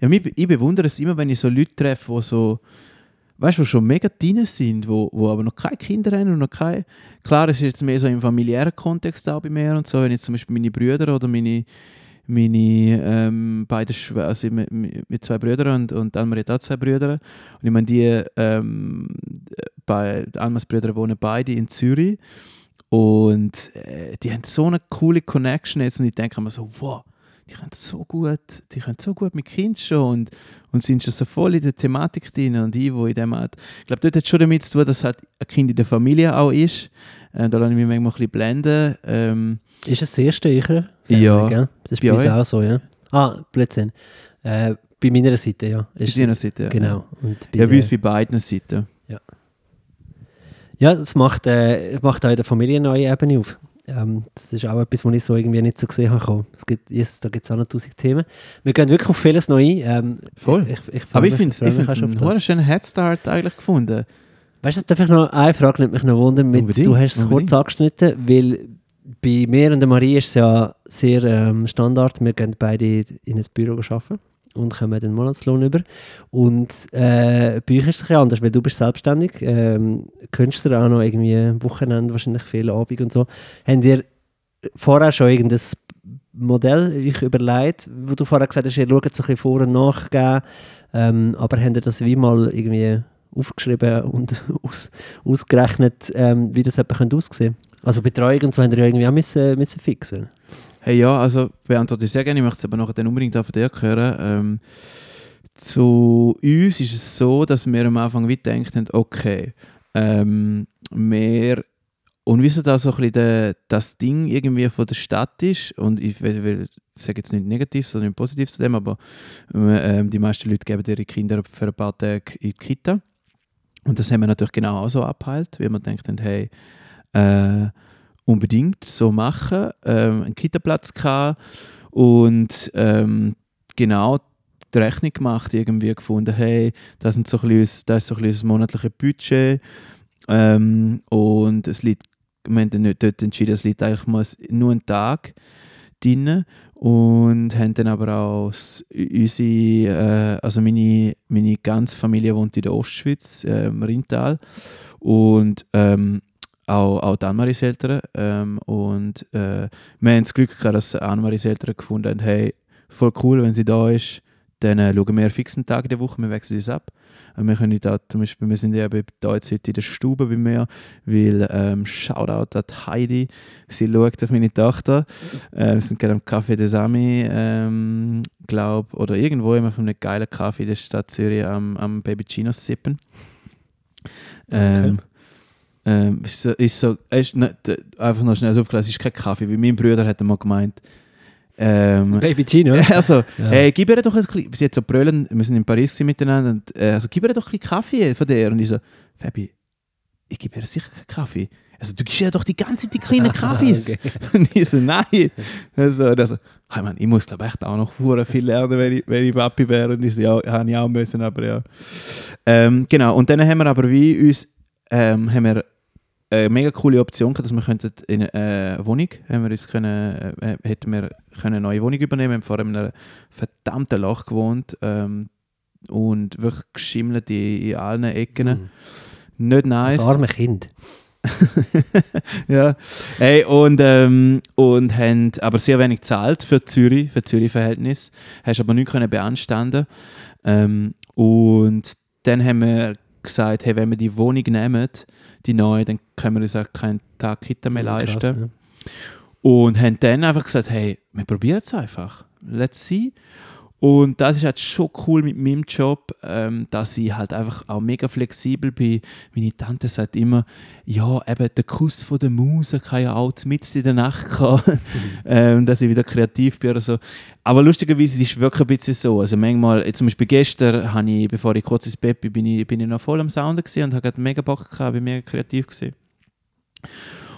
ja, ich bewundere es immer, wenn ich so Leute treffe, die so, weißt du, schon mega drin sind, wo, wo aber noch keine Kinder haben und noch keine, klar, es ist jetzt mehr so im familiären Kontext auch bei mir und so, wenn jetzt zum Beispiel meine Brüder oder meine, meine ähm, beiden Schw also mit, mit zwei Brüdern und, und Almar hat auch zwei Brüder. Und ich meine, die ähm, bei Almas Brüder wohnen beide in Zürich. Und äh, die haben so eine coole Connection jetzt und ich denke mir so, wow, die können so gut, die können so gut mit Kind schon und, und sind schon so voll in der Thematik drin und ich, wo in dem Art, ich glaube, dort hat es schon damit zu tun, dass halt ein Kind in der Familie auch ist. Äh, da lasse ich mich manchmal ein bisschen blenden. Ähm, Ist es das erste? Ja. Gell? Das ist Bei bei uns auch so, ja. Ah, Blödsinn. Äh, bei meiner Seite, ja. bei Ist, deiner Seite. Ja. Genau. Und bei Ja, bei uns bei beiden Seiten. Ja, das macht, äh, macht auch in der Familie eine neue Ebene auf. Ähm, das ist auch etwas, was ich so irgendwie nicht so gesehen habe. Es gibt, yes, da gibt es auch noch tausend Themen. Wir gehen wirklich auf vieles noch ein. Ähm, Voll. Ich, ich, Aber ich finde es einen schönen Headstart eigentlich gefunden. Weißt du, darf ich noch eine Frage nimmt mich noch wundern? Mit, Unbedingt, du hast es unbedingt. kurz angeschnitten, weil bei mir und der Marie ist es ja sehr ähm, Standard. Wir gehen beide in ein Büro arbeiten. Und kommen den Monatslohn über. Und äh, bei euch ist es ein bisschen anders, weil du bist selbstständig, ähm, Künstler auch noch irgendwie Wochenende, wahrscheinlich viele Abend und so. Habt ihr vorher schon irgendein Modell euch überlegt, wo du vorher gesagt hast, ihr schaut so ein bisschen vor und nach, ähm, aber habt ihr das wie mal irgendwie aufgeschrieben und aus, ausgerechnet, ähm, wie das aussehen könnte? Also Betreuung und so haben wir ja irgendwie auch müssen, müssen fixen. Hey, ja, also beantworte ich sehr gerne. Ich möchte es aber nachher unbedingt auch von dir hören. Ähm, zu uns ist es so, dass wir am Anfang wie gedacht haben, okay, ähm, wir und wie so da so ein bisschen de, das Ding irgendwie von der Stadt ist, und ich will, will sage jetzt nicht negativ, sondern positiv zu dem, aber ähm, die meisten Leute geben ihre Kinder für ein paar Tage in die Kita. Und das haben wir natürlich genau auch so abgeheilt, wie wir denkt hey, äh, unbedingt so machen, ähm, einen Kita-Platz und ähm, genau die Rechnung gemacht, irgendwie gefunden, hey, das, sind so ein bisschen, das ist so ein bisschen das monatliche Budget ähm, und es liegt, wir haben dann dort entschieden, es liegt eigentlich mal nur einen Tag drin und haben dann aber auch unsere, äh, also meine, meine ganze Familie wohnt in der Ostschweiz, äh, im Rintal und ähm, auch, auch die Annemaries Eltern. Ähm, und äh, wir haben das Glück gehabt, dass Annemaries Eltern gefunden haben, hey, voll cool, wenn sie da ist, dann äh, schauen wir fixen Tag in der Woche, wir wechseln uns ab. Und wir können da zum Beispiel, wir sind ja da jetzt heute in der Stube bei mir, weil ähm, Shoutout an Heidi, sie schaut auf meine Tochter. Äh, wir sind gerade am Café des Ami, ähm, glaube oder irgendwo immer von einem geilen Kaffee in der Stadt Zürich am, am Baby Chino sippen. Ähm, okay. Ähm, ist so, ist so ist nicht, einfach noch schnell aufgelassen, es ist kein Kaffee, wie mein Bruder hat mal gemeint. Ähm, Baby Gino? Also, ja. äh, gib ihr doch ein bisschen, sie hat so brüllen, wir sind in Paris miteinander, und, äh, also, gib ihr doch ein bisschen Kaffee von der. Und ich so, Fabi, ich gebe ihr sicher keinen Kaffee. Also, du gibst ihr doch die ganze Zeit die kleinen Kaffees. okay. Und ich so, nein. Also, also hey man, ich muss glaube echt auch noch viel lernen, wenn ich, wenn ich Papi wäre. Und ich so, ja, habe ich auch müssen, aber ja. Ähm, genau, und dann haben wir aber wie uns, ähm, haben wir eine mega coole Option gehabt, dass wir könnten in eine äh, Wohnung, haben wir uns können, äh, hätten wir können eine neue Wohnung übernehmen. Wir haben in einem verdammten Loch gewohnt ähm, und wirklich geschimmelt in, in allen Ecken. Mm. Nicht nice. Das arme Kind. ja. Hey, und, ähm, und haben aber sehr wenig gezahlt für Zürich, für Zürich-Verhältnis. Hast aber nichts können beanstanden. Ähm, und dann haben wir gesagt, hey, wenn wir die Wohnung nehmen, die neue, dann können wir uns auch keinen Tag Kita mehr leisten. Krass, ja. Und haben dann einfach gesagt, hey, wir probieren es einfach. Let's see. Und das ist halt schon cool mit meinem Job, ähm, dass ich halt einfach auch mega flexibel bin. Meine Tante sagt immer, ja, eben der Kuss von der Muse kann ja auch mit in der Nacht kommen, mhm. ähm, dass ich wieder kreativ bin oder so. Aber lustigerweise ist es wirklich ein bisschen so. Also manchmal, zum Beispiel gestern, habe ich, bevor ich kurz ins Bett bin, bin ich, bin ich noch voll am Sounden und habe mega Bock gehabt, bin mega kreativ gewesen.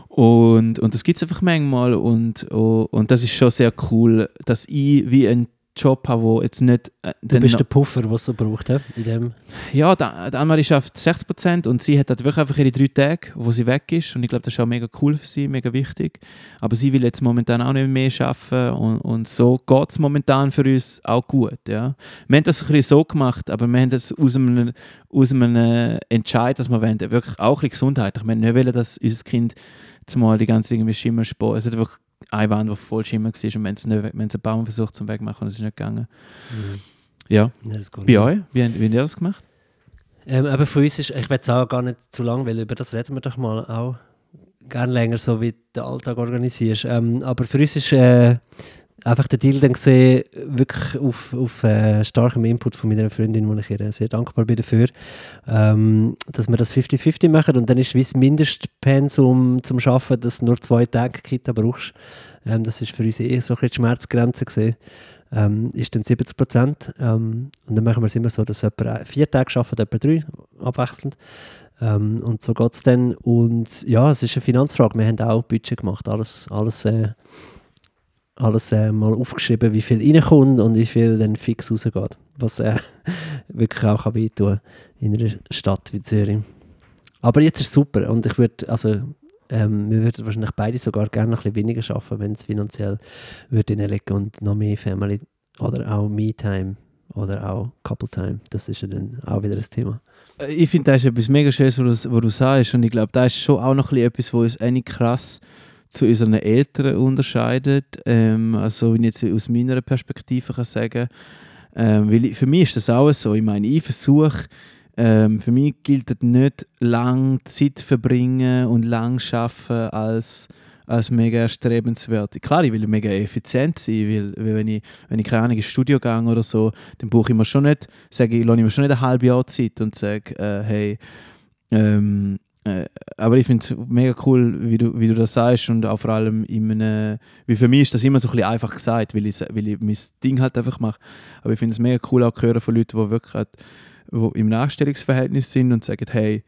Und, und das gibt es einfach manchmal und, und das ist schon sehr cool, dass ich wie ein Job habe, wo jetzt nicht... Äh, du bist der Puffer, was sie braucht, he? in dem... Ja, die Anmarie schafft 60% und sie hat halt wirklich einfach ihre drei Tage, wo sie weg ist und ich glaube, das ist auch mega cool für sie, mega wichtig. Aber sie will jetzt momentan auch nicht mehr arbeiten und, und so geht es momentan für uns auch gut, ja. Wir haben das ein bisschen so gemacht, aber wir haben das aus einem, aus einem Entscheid, dass wir wollen, wirklich auch ein bisschen gesundheitlich, wir nicht wollen, dass unser Kind zumal die ganze irgendwie Schimmersport, es hat wirklich eine Wand, die voll Schimmer war und wenn es einen Baum versucht zum Wegmachen und es ist nicht gegangen. Mhm. Ja. Bei euch? Wie, wie habt ihr das gemacht? Ähm, aber für uns ist, ich will es auch gar nicht zu lang, weil über das reden wir doch mal auch gerne länger, so wie du den Alltag organisierst. Ähm, aber für uns ist äh, einfach der Deal dann gesehen, wirklich auf, auf äh, starkem Input von meiner Freundin, wo ich ihr sehr dankbar bin dafür, ähm, dass wir das 50-50 machen und dann ist wie Mindestpensum zum Arbeiten, dass du nur zwei Tage Kita brauchst. Ähm, das ist für uns eh so ein Schmerzgrenze gesehen. Ähm, ist dann 70 Prozent. Ähm, und dann machen wir es immer so, dass jemand vier Tage arbeitet, etwa drei, abwechselnd. Ähm, und so geht es dann. Und ja, es ist eine Finanzfrage. Wir haben auch Budget gemacht, alles, alles äh, alles äh, mal aufgeschrieben, wie viel reinkommt und wie viel dann fix rausgeht. Was äh, wirklich auch kann wehtun in einer Stadt wie Zürich. Aber jetzt ist es super und ich würde, also ähm, wir würden wahrscheinlich beide sogar gerne noch ein bisschen weniger arbeiten, wenn es finanziell würde hinlegen und noch mehr Family oder auch Me-Time oder auch Couple Time. Das ist ja dann auch wieder ein Thema. Äh, Ich finde, das ist etwas mega Schönes, was du, was du sagst. Und ich glaube, das ist schon auch noch ein bisschen etwas, was uns eigentlich krass zu unseren Eltern unterscheidet. Ähm, also, wenn ich jetzt aus meiner Perspektive kann sagen ähm, weil ich, für mich ist das auch so. Ich meine, ich versuche, ähm, für mich gilt nicht lang Zeit verbringen und lang arbeiten als, als mega erstrebenswert. Klar, ich will mega effizient sein, weil, weil wenn, ich, wenn ich keine Ahnung ins Studio gehe oder so, dann brauche ich mir schon nicht, sage ich, ich mir schon nicht ein halbes Jahr Zeit und sage, äh, hey, ähm, äh, aber ich finde es mega cool, wie du, wie du das sagst und auch vor allem in einem, wie für mich ist das immer so ein bisschen einfach gesagt, weil ich, weil ich mein Ding halt einfach mache. Aber ich finde es mega cool auch zu hören von Leuten, die wirklich halt, wo im Nachstellungsverhältnis sind und sagen, hey,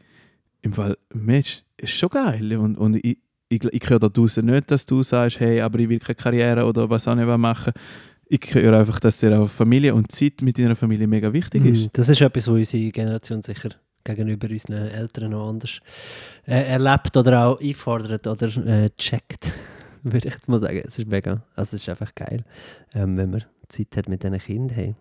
im Fall, Mensch, ist schon geil und, und ich, ich, ich höre da draußen nicht, dass du sagst, hey, aber ich will keine Karriere oder was auch nicht machen. Ich höre einfach, dass dir auch Familie und Zeit mit deiner Familie mega wichtig ist. Mhm. Das ist etwas, was unsere Generation sicher gegenüber unseren Eltern noch anders äh, erlebt oder auch einfordert oder äh, checkt, würde ich jetzt mal sagen. Es ist mega, also es ist einfach geil, ähm, wenn man Zeit hat mit diesen Kindern. Hey.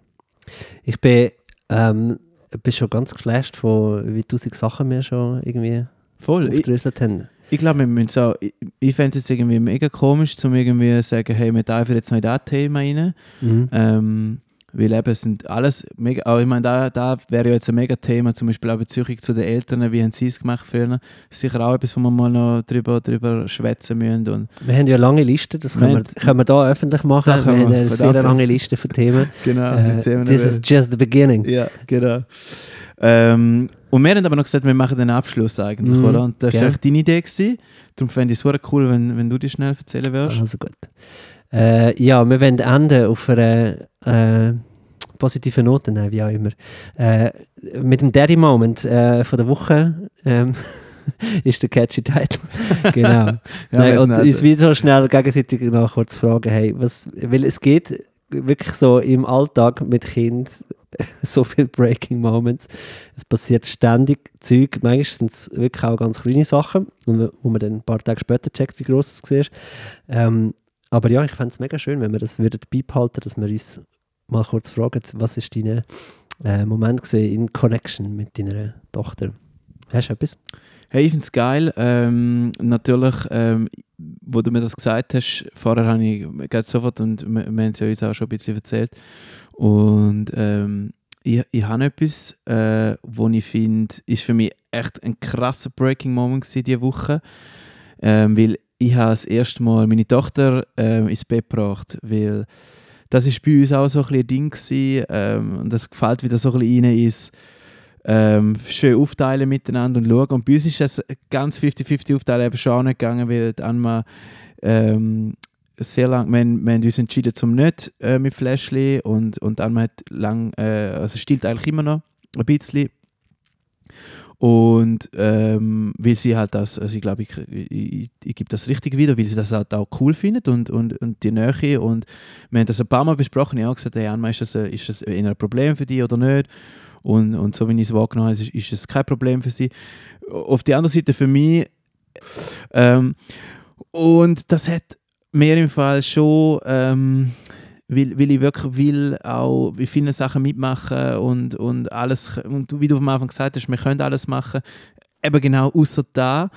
Ich bin, ähm, bin schon ganz geflasht von wie tausend Sachen wir schon irgendwie Voll. Aufgedröselt haben. ich glaube, wir müssen auch, ich, ich fände es irgendwie mega komisch, zum irgendwie zu sagen, hey, wir dürfen jetzt noch in das Thema rein. Mhm. Ähm, weil eben, es sind alles mega, aber ich meine, da, da wäre ja jetzt ein mega Thema, zum Beispiel auch Beziehung zu den Eltern, wie haben sie es gemacht früher. Sicher auch etwas, wo wir mal noch drüber, drüber schwätzen müssen. Und Wir haben ja eine lange Liste, das können, Wir können wir da öffentlich machen. Da Wir haben eine von sehr lange Liste für Themen. genau, Äh, Themen this is just the beginning. Ja, genau. Ähm, und wir haben aber noch gesagt, wir machen den Abschluss eigentlich, Mhm, oder? Und das war gern. eigentlich deine Idee. Gewesen. Darum fände ich es super cool, wenn, wenn du die schnell erzählen würdest. Also gut. Äh, ja, wir wollen enden auf einer äh, positiven Note, nein, wie auch immer. Äh, mit dem Daddy Moment äh, von der Woche ähm, ist der catchy Titel. genau. Ja, nein, und nicht. uns wieder schnell gegenseitig noch kurz fragen, hey, was, weil es geht wirklich so im Alltag mit Kind so viele Breaking Moments. Es passiert ständig Zeug, es wirklich auch ganz kleine Sachen, wo man dann ein paar Tage später checkt, wie groß es war. Ähm, aber ja, ich fände es mega schön, wenn wir das würden beibehalten, dass wir uns mal kurz fragen, was ist dein äh, Moment gewesen in Connection mit deiner Tochter? Hast du etwas? Hey, ich finde es geil. Ähm, natürlich, ähm, wo du mir das gesagt hast, vorher habe ich sofort, und wir, wir haben es ja uns auch schon ein bisschen erzählt, und ähm, ich, ich habe etwas, äh, wo ich finde, ist für mich echt ein krasser Breaking Moment diese Woche, ähm, weil ich habe das erste Mal meine Tochter ähm, ins Bett gebracht, weil das ist bei uns auch so ein, ein Ding gewesen, ähm, und das gefällt wieder so ein bisschen rein ins ähm, schön aufteilen miteinander und schauen. Und bei uns ist das ganz 50-50 aufteilen eben schon gegangen, weil die Anma ähm, sehr lang, wir, haben- wir haben uns entschieden zum nicht äh, mit Fläschli und, und Anma hat lang, äh, also stillt eigentlich immer noch ein bisschen. Und ähm, weil sie halt das, also ich glaube, ich, ich, ich, gebe das richtig wieder, weil sie das halt auch cool findet und, und, und die Nähe. Und wir haben das ein paar Mal besprochen. Ich habe gesagt, hey Anma, ist das, ein- ist das ein Problem für dich oder nicht? Und, und so wie ich es wahrgenommen habe, ist, ist es kein Problem für sie. Auf der anderen Seite für mich, ähm, und das hat mir im Fall schon, ähm, weil, weil ich wirklich will auch in vielen Sachen mitmachen und, und alles, und wie du am Anfang gesagt hast, wir können alles machen, eben genau außer da.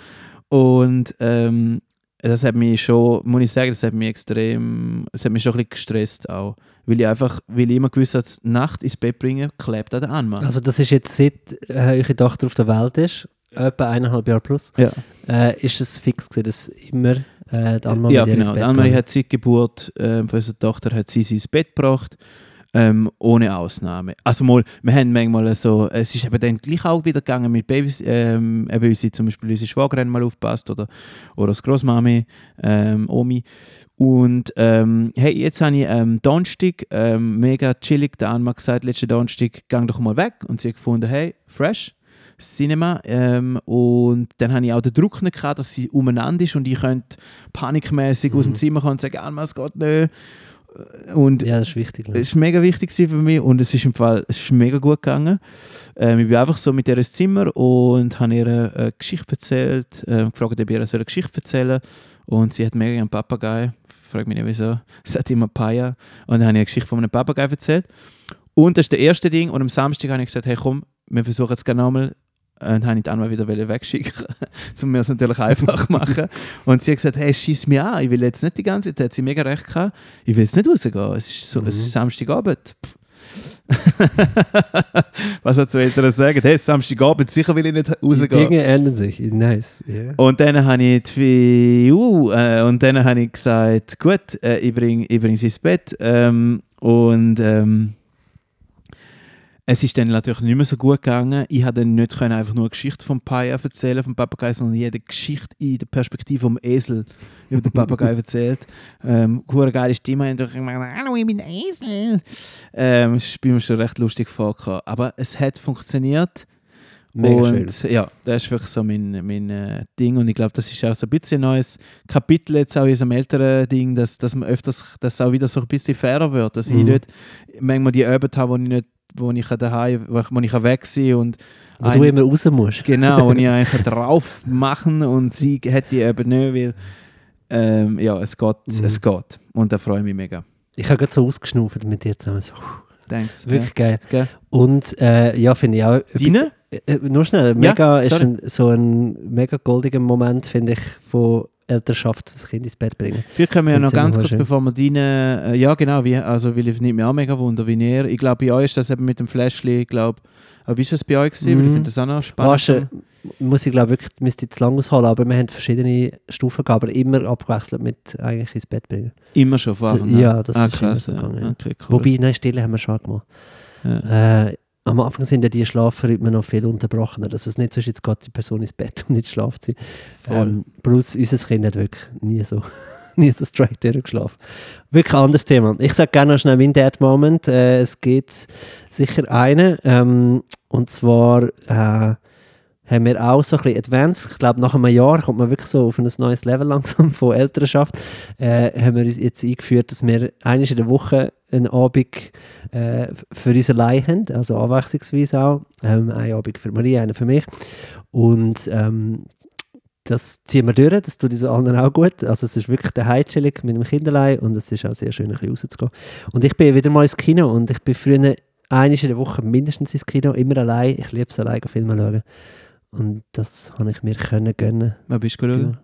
Und ähm, das hat mich schon, muss ich sagen, das hat mich extrem, das hat mich schon ein bisschen gestresst auch. Weil ich einfach, weil ich immer gewusst habe, Nacht ins Bett bringen, klebt an der Anmann. Also das ist jetzt seit äh, eure Tochter auf der Welt ist, etwa eineinhalb Jahre plus, ja. äh, ist es fix gewesen, dass immer äh, die Anma ja, genau. Die Annemarie hat seit Geburt ähm, von unserer Tochter hat sie sie ins Bett gebracht, ähm, ohne Ausnahme. Also mal, wir haben manchmal so, es ist eben dann gleich auch wieder gegangen mit Babys, ähm, eben unsere, zum Beispiel unsere Schwagern mal aufpasst oder, oder das Großmami, ähm, Omi. Und ähm, hey, jetzt habe ich ähm, Donnerstag, ähm, mega chillig, der Anma gesagt, letzten Donnerstag, gang doch mal weg. Und sie hat gefunden, hey, fresh. Cinema ähm, und dann habe ich auch den Druck nicht gehabt, dass sie umeinander ist und ich könnte panikmäßig aus dem Mhm. Zimmer kommen und sagen, «Alma, es geht nicht. Und Ja, das ist wichtig. ne? war mega wichtig für mich und es ist im Fall es ist mega gut gegangen. Ähm, ich bin einfach so mit ihr ins Zimmer und habe ihr eine Geschichte erzählt, äh, gefragt, ob ihr eine Geschichte erzählen. Und sie hat mega einen Papagei. Frag mich nicht wieso. Sie hat immer Paya. Und dann habe ich eine Geschichte von einem Papagei erzählt. Und das ist das erste Ding. Und am Samstag habe ich gesagt, hey komm, wir versuchen es gerne nochmal. Und habe ich dann mal wieder wegschicken, um mir es natürlich einfach machen. Und sie hat gesagt, hey, schieß mich an, ich will jetzt nicht die ganze Zeit, hat sie mega recht gehabt, ich will jetzt nicht rausgehen, es ist, so, Mhm. es ist Samstagabend. Pff. Was hat so Eltern sagen? Hey, Samstagabend, sicher will ich nicht Die rausgehen. Dinge ändern sich. Nice. Yeah. Und dann habe ich die, uh, äh, und dann habe ich gesagt, gut, äh, ich bringe ich bring sie ins Bett. Ähm, und ähm, es ist dann natürlich nicht mehr so gut gegangen. Ich konnte dann nicht können einfach nur eine Geschichte vom Pai erzählen, vom Papagei, sondern jede Geschichte in der Perspektive vom Esel über den Papagei erzählt. Ähm, eine geile Stimme. Und ich meine, hallo, ich bin Esel. Ähm, das bei mir schon recht lustig vorgekommen. Aber es hat funktioniert. Mega und schön. ja, das ist wirklich so mein, mein äh, Ding und ich glaube, das ist auch so ein bisschen ein neues Kapitel jetzt auch in unserem älteren Ding, dass, dass man öfters, dass auch wieder so ein bisschen fairer wird, dass ich Mhm. nicht manchmal die Abend habe, wo ich nicht, wo ich daheim, wo ich, wo ich weg sein und Wo du immer raus musst. genau, und ich eigentlich drauf machen und sie hat die eben nicht, weil ähm, ja, es geht, Mhm. es geht und da freue ich mich mega. Ich habe gerade so ausgeschnauft mit dir zusammen. So, Thanks. wirklich geil. Gell? Und äh, ja, finde ich auch. Deine? Äh, äh, nur schnell, mega, ist sorry. ein, so ein mega goldiger Moment, finde ich, von Elternschaft, das Kind ins Bett bringen. Vielleicht können wir ja noch immer ganz kurz, schön. bevor wir deine, äh, ja genau, wie, also weil ich nimmt mich auch mega wunder, wie ihr, ich glaube bei euch ist das eben mit dem Flashli, ich glaube, aber wie ist das bei euch gewesen? Weil ich Mhm. finde das auch noch spannend. Weißt du, muss ich glaube wirklich, müsste ich zu lang ausholen, aber wir haben verschiedene Stufen gehabt, aber immer abgewechselt mit eigentlich ins Bett bringen. Immer schon von Anfang an? Ja, das ah, ist immer krass, so ja. gegangen, ja. Okay, cool. Wobei, nein, Stille haben wir schon gemacht. ja. Äh, am Anfang sind ja die Schlafrhythmen noch viel unterbrochener. Dass es nicht so ist, jetzt geht die Person ins Bett und nicht schlaft sie. Ähm, Bruce, unser Kind hat wirklich nie so, nie so straight durchgeschlafen. Wirklich ein anderes Thema. Ich sage gerne noch schnell mein Dad Moment. Äh, es gibt sicher einen. Ähm, und zwar äh, haben wir auch so ein bisschen Advanced. Ich glaube, nach einem Jahr kommt man wirklich so auf ein neues Level langsam von Elternschaft. Äh, haben wir uns jetzt eingeführt, dass wir einmal in der Woche einen Abend äh, für uns allein haben, also abwechslungsweise auch. Ähm, einen Abend für Maria, einen für mich. Und ähm, das ziehen wir durch, das tut uns allen auch gut. Also es ist wirklich der Heimchilling mit dem Kinderlein und es ist auch sehr schön, ein bisschen rauszugehen. Und ich bin wieder mal ins Kino und ich bin früher einmal in der Woche mindestens ins Kino, immer allein. Ich liebe es, allein Filme schauen. Und das habe ich mir können gönnen. Was bist du geschaut?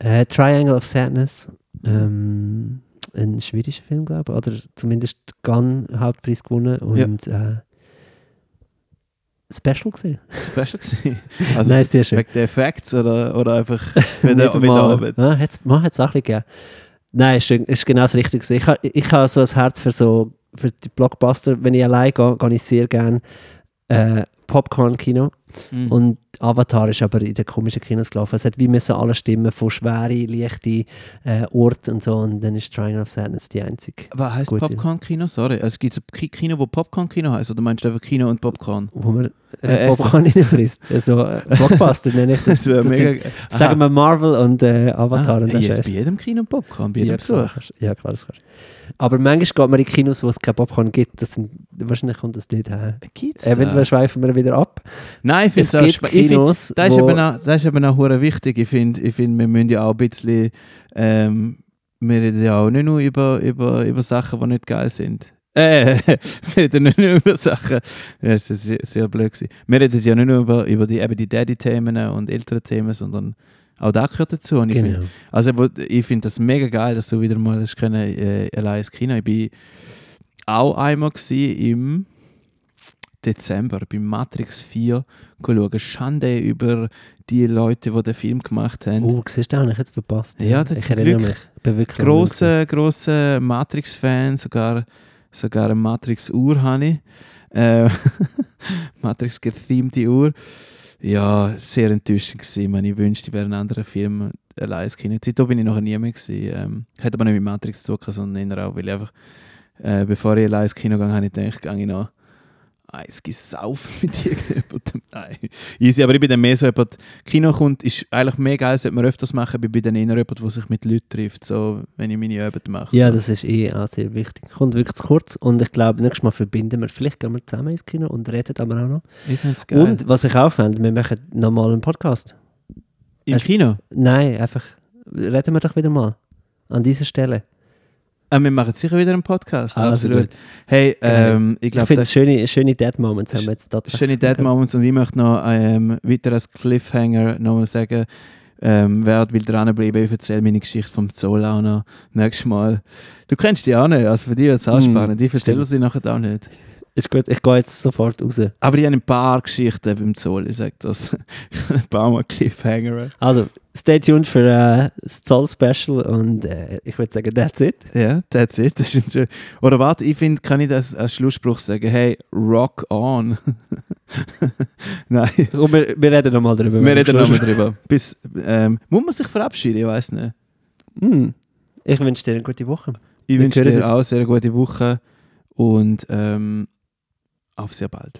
Äh, Triangle of Sadness. Ähm, ein schwedischer Film, glaube ich. Oder zumindest Gun Hauptpreis gewonnen. Und äh, Special gesehen. Special gewesen? Also Nein, sehr schön. wegen der Effekts oder, oder einfach den Nicht für den einmal. Abend? Ja, hat's, man hat es auch ein bisschen gegeben. Nein, ist, ist genau das Richtige. Ich, ha- ich habe so ein Herz für so für die Blockbuster. Wenn ich allein gehe, gehe ich sehr gerne äh, Popcorn-Kino. Mhm. Und Avatar ist aber in den komischen Kinos gelaufen. Es hat wie müssen alle Stimmen von schwere, leichte äh, Orte und so. Und dann ist Triangle of Sadness die einzige, Was ja. Popcorn-Kino? Sorry. Also gibt es Kino, wo Popcorn-Kino heisst? Oder meinst du einfach Kino und Popcorn? wo man Äh, äh. Popcorn reinfrisst. Also äh, Blockbuster nenne ich das. Das mega. sind, sagen wir Marvel und äh, Avatar. Ah, und yes, bei jedem Kino Popcorn, bei jedem ja, klar, Besuch. kannst- ja, klar, das kannst du. Aber manchmal geht man in Kinos, wo es kein Popcorn gibt. Das sind, wahrscheinlich kommt das nicht her. Gibt's Eventuell da? schweifen wir wieder ab. Nein, ich finde Es es auch ich Kinos, Das ist, eben auch, das ist eben auch wichtig. Ich finde, ich find, wir müssen ja auch ein bisschen. Ähm, wir reden ja auch nicht nur über, über, über Sachen, die nicht geil sind. Äh, wir reden nicht nur über Sachen. Ja, das ist sehr, sehr blöd. Gewesen. Wir reden ja nicht nur über, über die, eben die Daddy-Themen und ältere Themen, sondern auch da gehört dazu. Und ich find, Genau. also wo- ich finde das mega geil, dass du wieder mal hast können, äh, allein ins Kino. Ich bin auch einmal im Dezember bei Matrix 4 schauen. Schande über die Leute, die den Film gemacht haben. Oh, siehst du, habe ich jetzt verpasst. Ja, das ich erinnere mich. Ich bin wirklich Grosse, grosse Matrix-Fan, sogar, sogar eine Matrix-Uhr habe ich. Äh, Matrix-gethemte Uhr. Ja, sehr enttäuschend gewesen. Ich, meine, ich wünschte, ich wäre ein anderer Film allein Kino. Seitdem bin ich noch nie mehr gewesen. Ähm, hat aber nicht mit Matrix zu tun, sondern eher auch, weil ich einfach, äh, bevor ich allein ins Kino gegangen habe, ich gedacht, gehe ich noch eins gesaufen mit irgendjemandem. Nein, easy. Aber ich bin dann mehr so jemand, Kino kommt, ist eigentlich mega geil, sollte man öfters machen, ich bin dann eher jemand, der sich mit Leuten trifft, so, wenn ich meine Arbeit mache. Ja, so. das ist eh auch sehr wichtig. Kommt wirklich zu kurz und ich glaube, nächstes Mal verbinden wir, vielleicht gehen wir zusammen ins Kino und reden aber auch noch. ich finde es geil. Und was ich auch fände, wir machen nochmal einen Podcast. Im Kino? Nein, einfach, reden wir doch wieder mal. An dieser Stelle. Äh, wir machen sicher wieder einen Podcast. Also absolut. gut. Hey, Geil. ähm, ich Ich glaube, finde, das schöne, schöne Dead Moments haben wir jetzt tatsächlich. schöne Dead Moments und ich möchte noch ähm, weiter als Cliffhanger noch sagen, ähm, wer will dranbleiben, ich erzähle meine Geschichte vom Zoll auch noch nächstes Mal. Du kennst die auch nicht, also für dich wird es Hm, spannend. Ich erzähle sie nachher auch nicht. Ist gut, ich gehe jetzt sofort raus. Aber ich habe ein paar Geschichten beim Zoll, ich sage das. ich habe ein paar Mal Cliffhanger. Also, stay tuned für äh, das Zoll-Special und äh, ich würde sagen, that's it. Ja, that's it. Das ist schön. Oder warte, ich finde, kann ich das als Schlussspruch sagen? Hey, rock on. Nein, Und wir, wir reden nochmal darüber. wir reden nochmal drüber. Bis, ähm, muss man sich verabschieden? Ich weiß nicht. Hm. Ich wünsche dir eine gute Woche. Ich wünsche dir auch eine sehr gute Woche und ähm, auf sehr bald.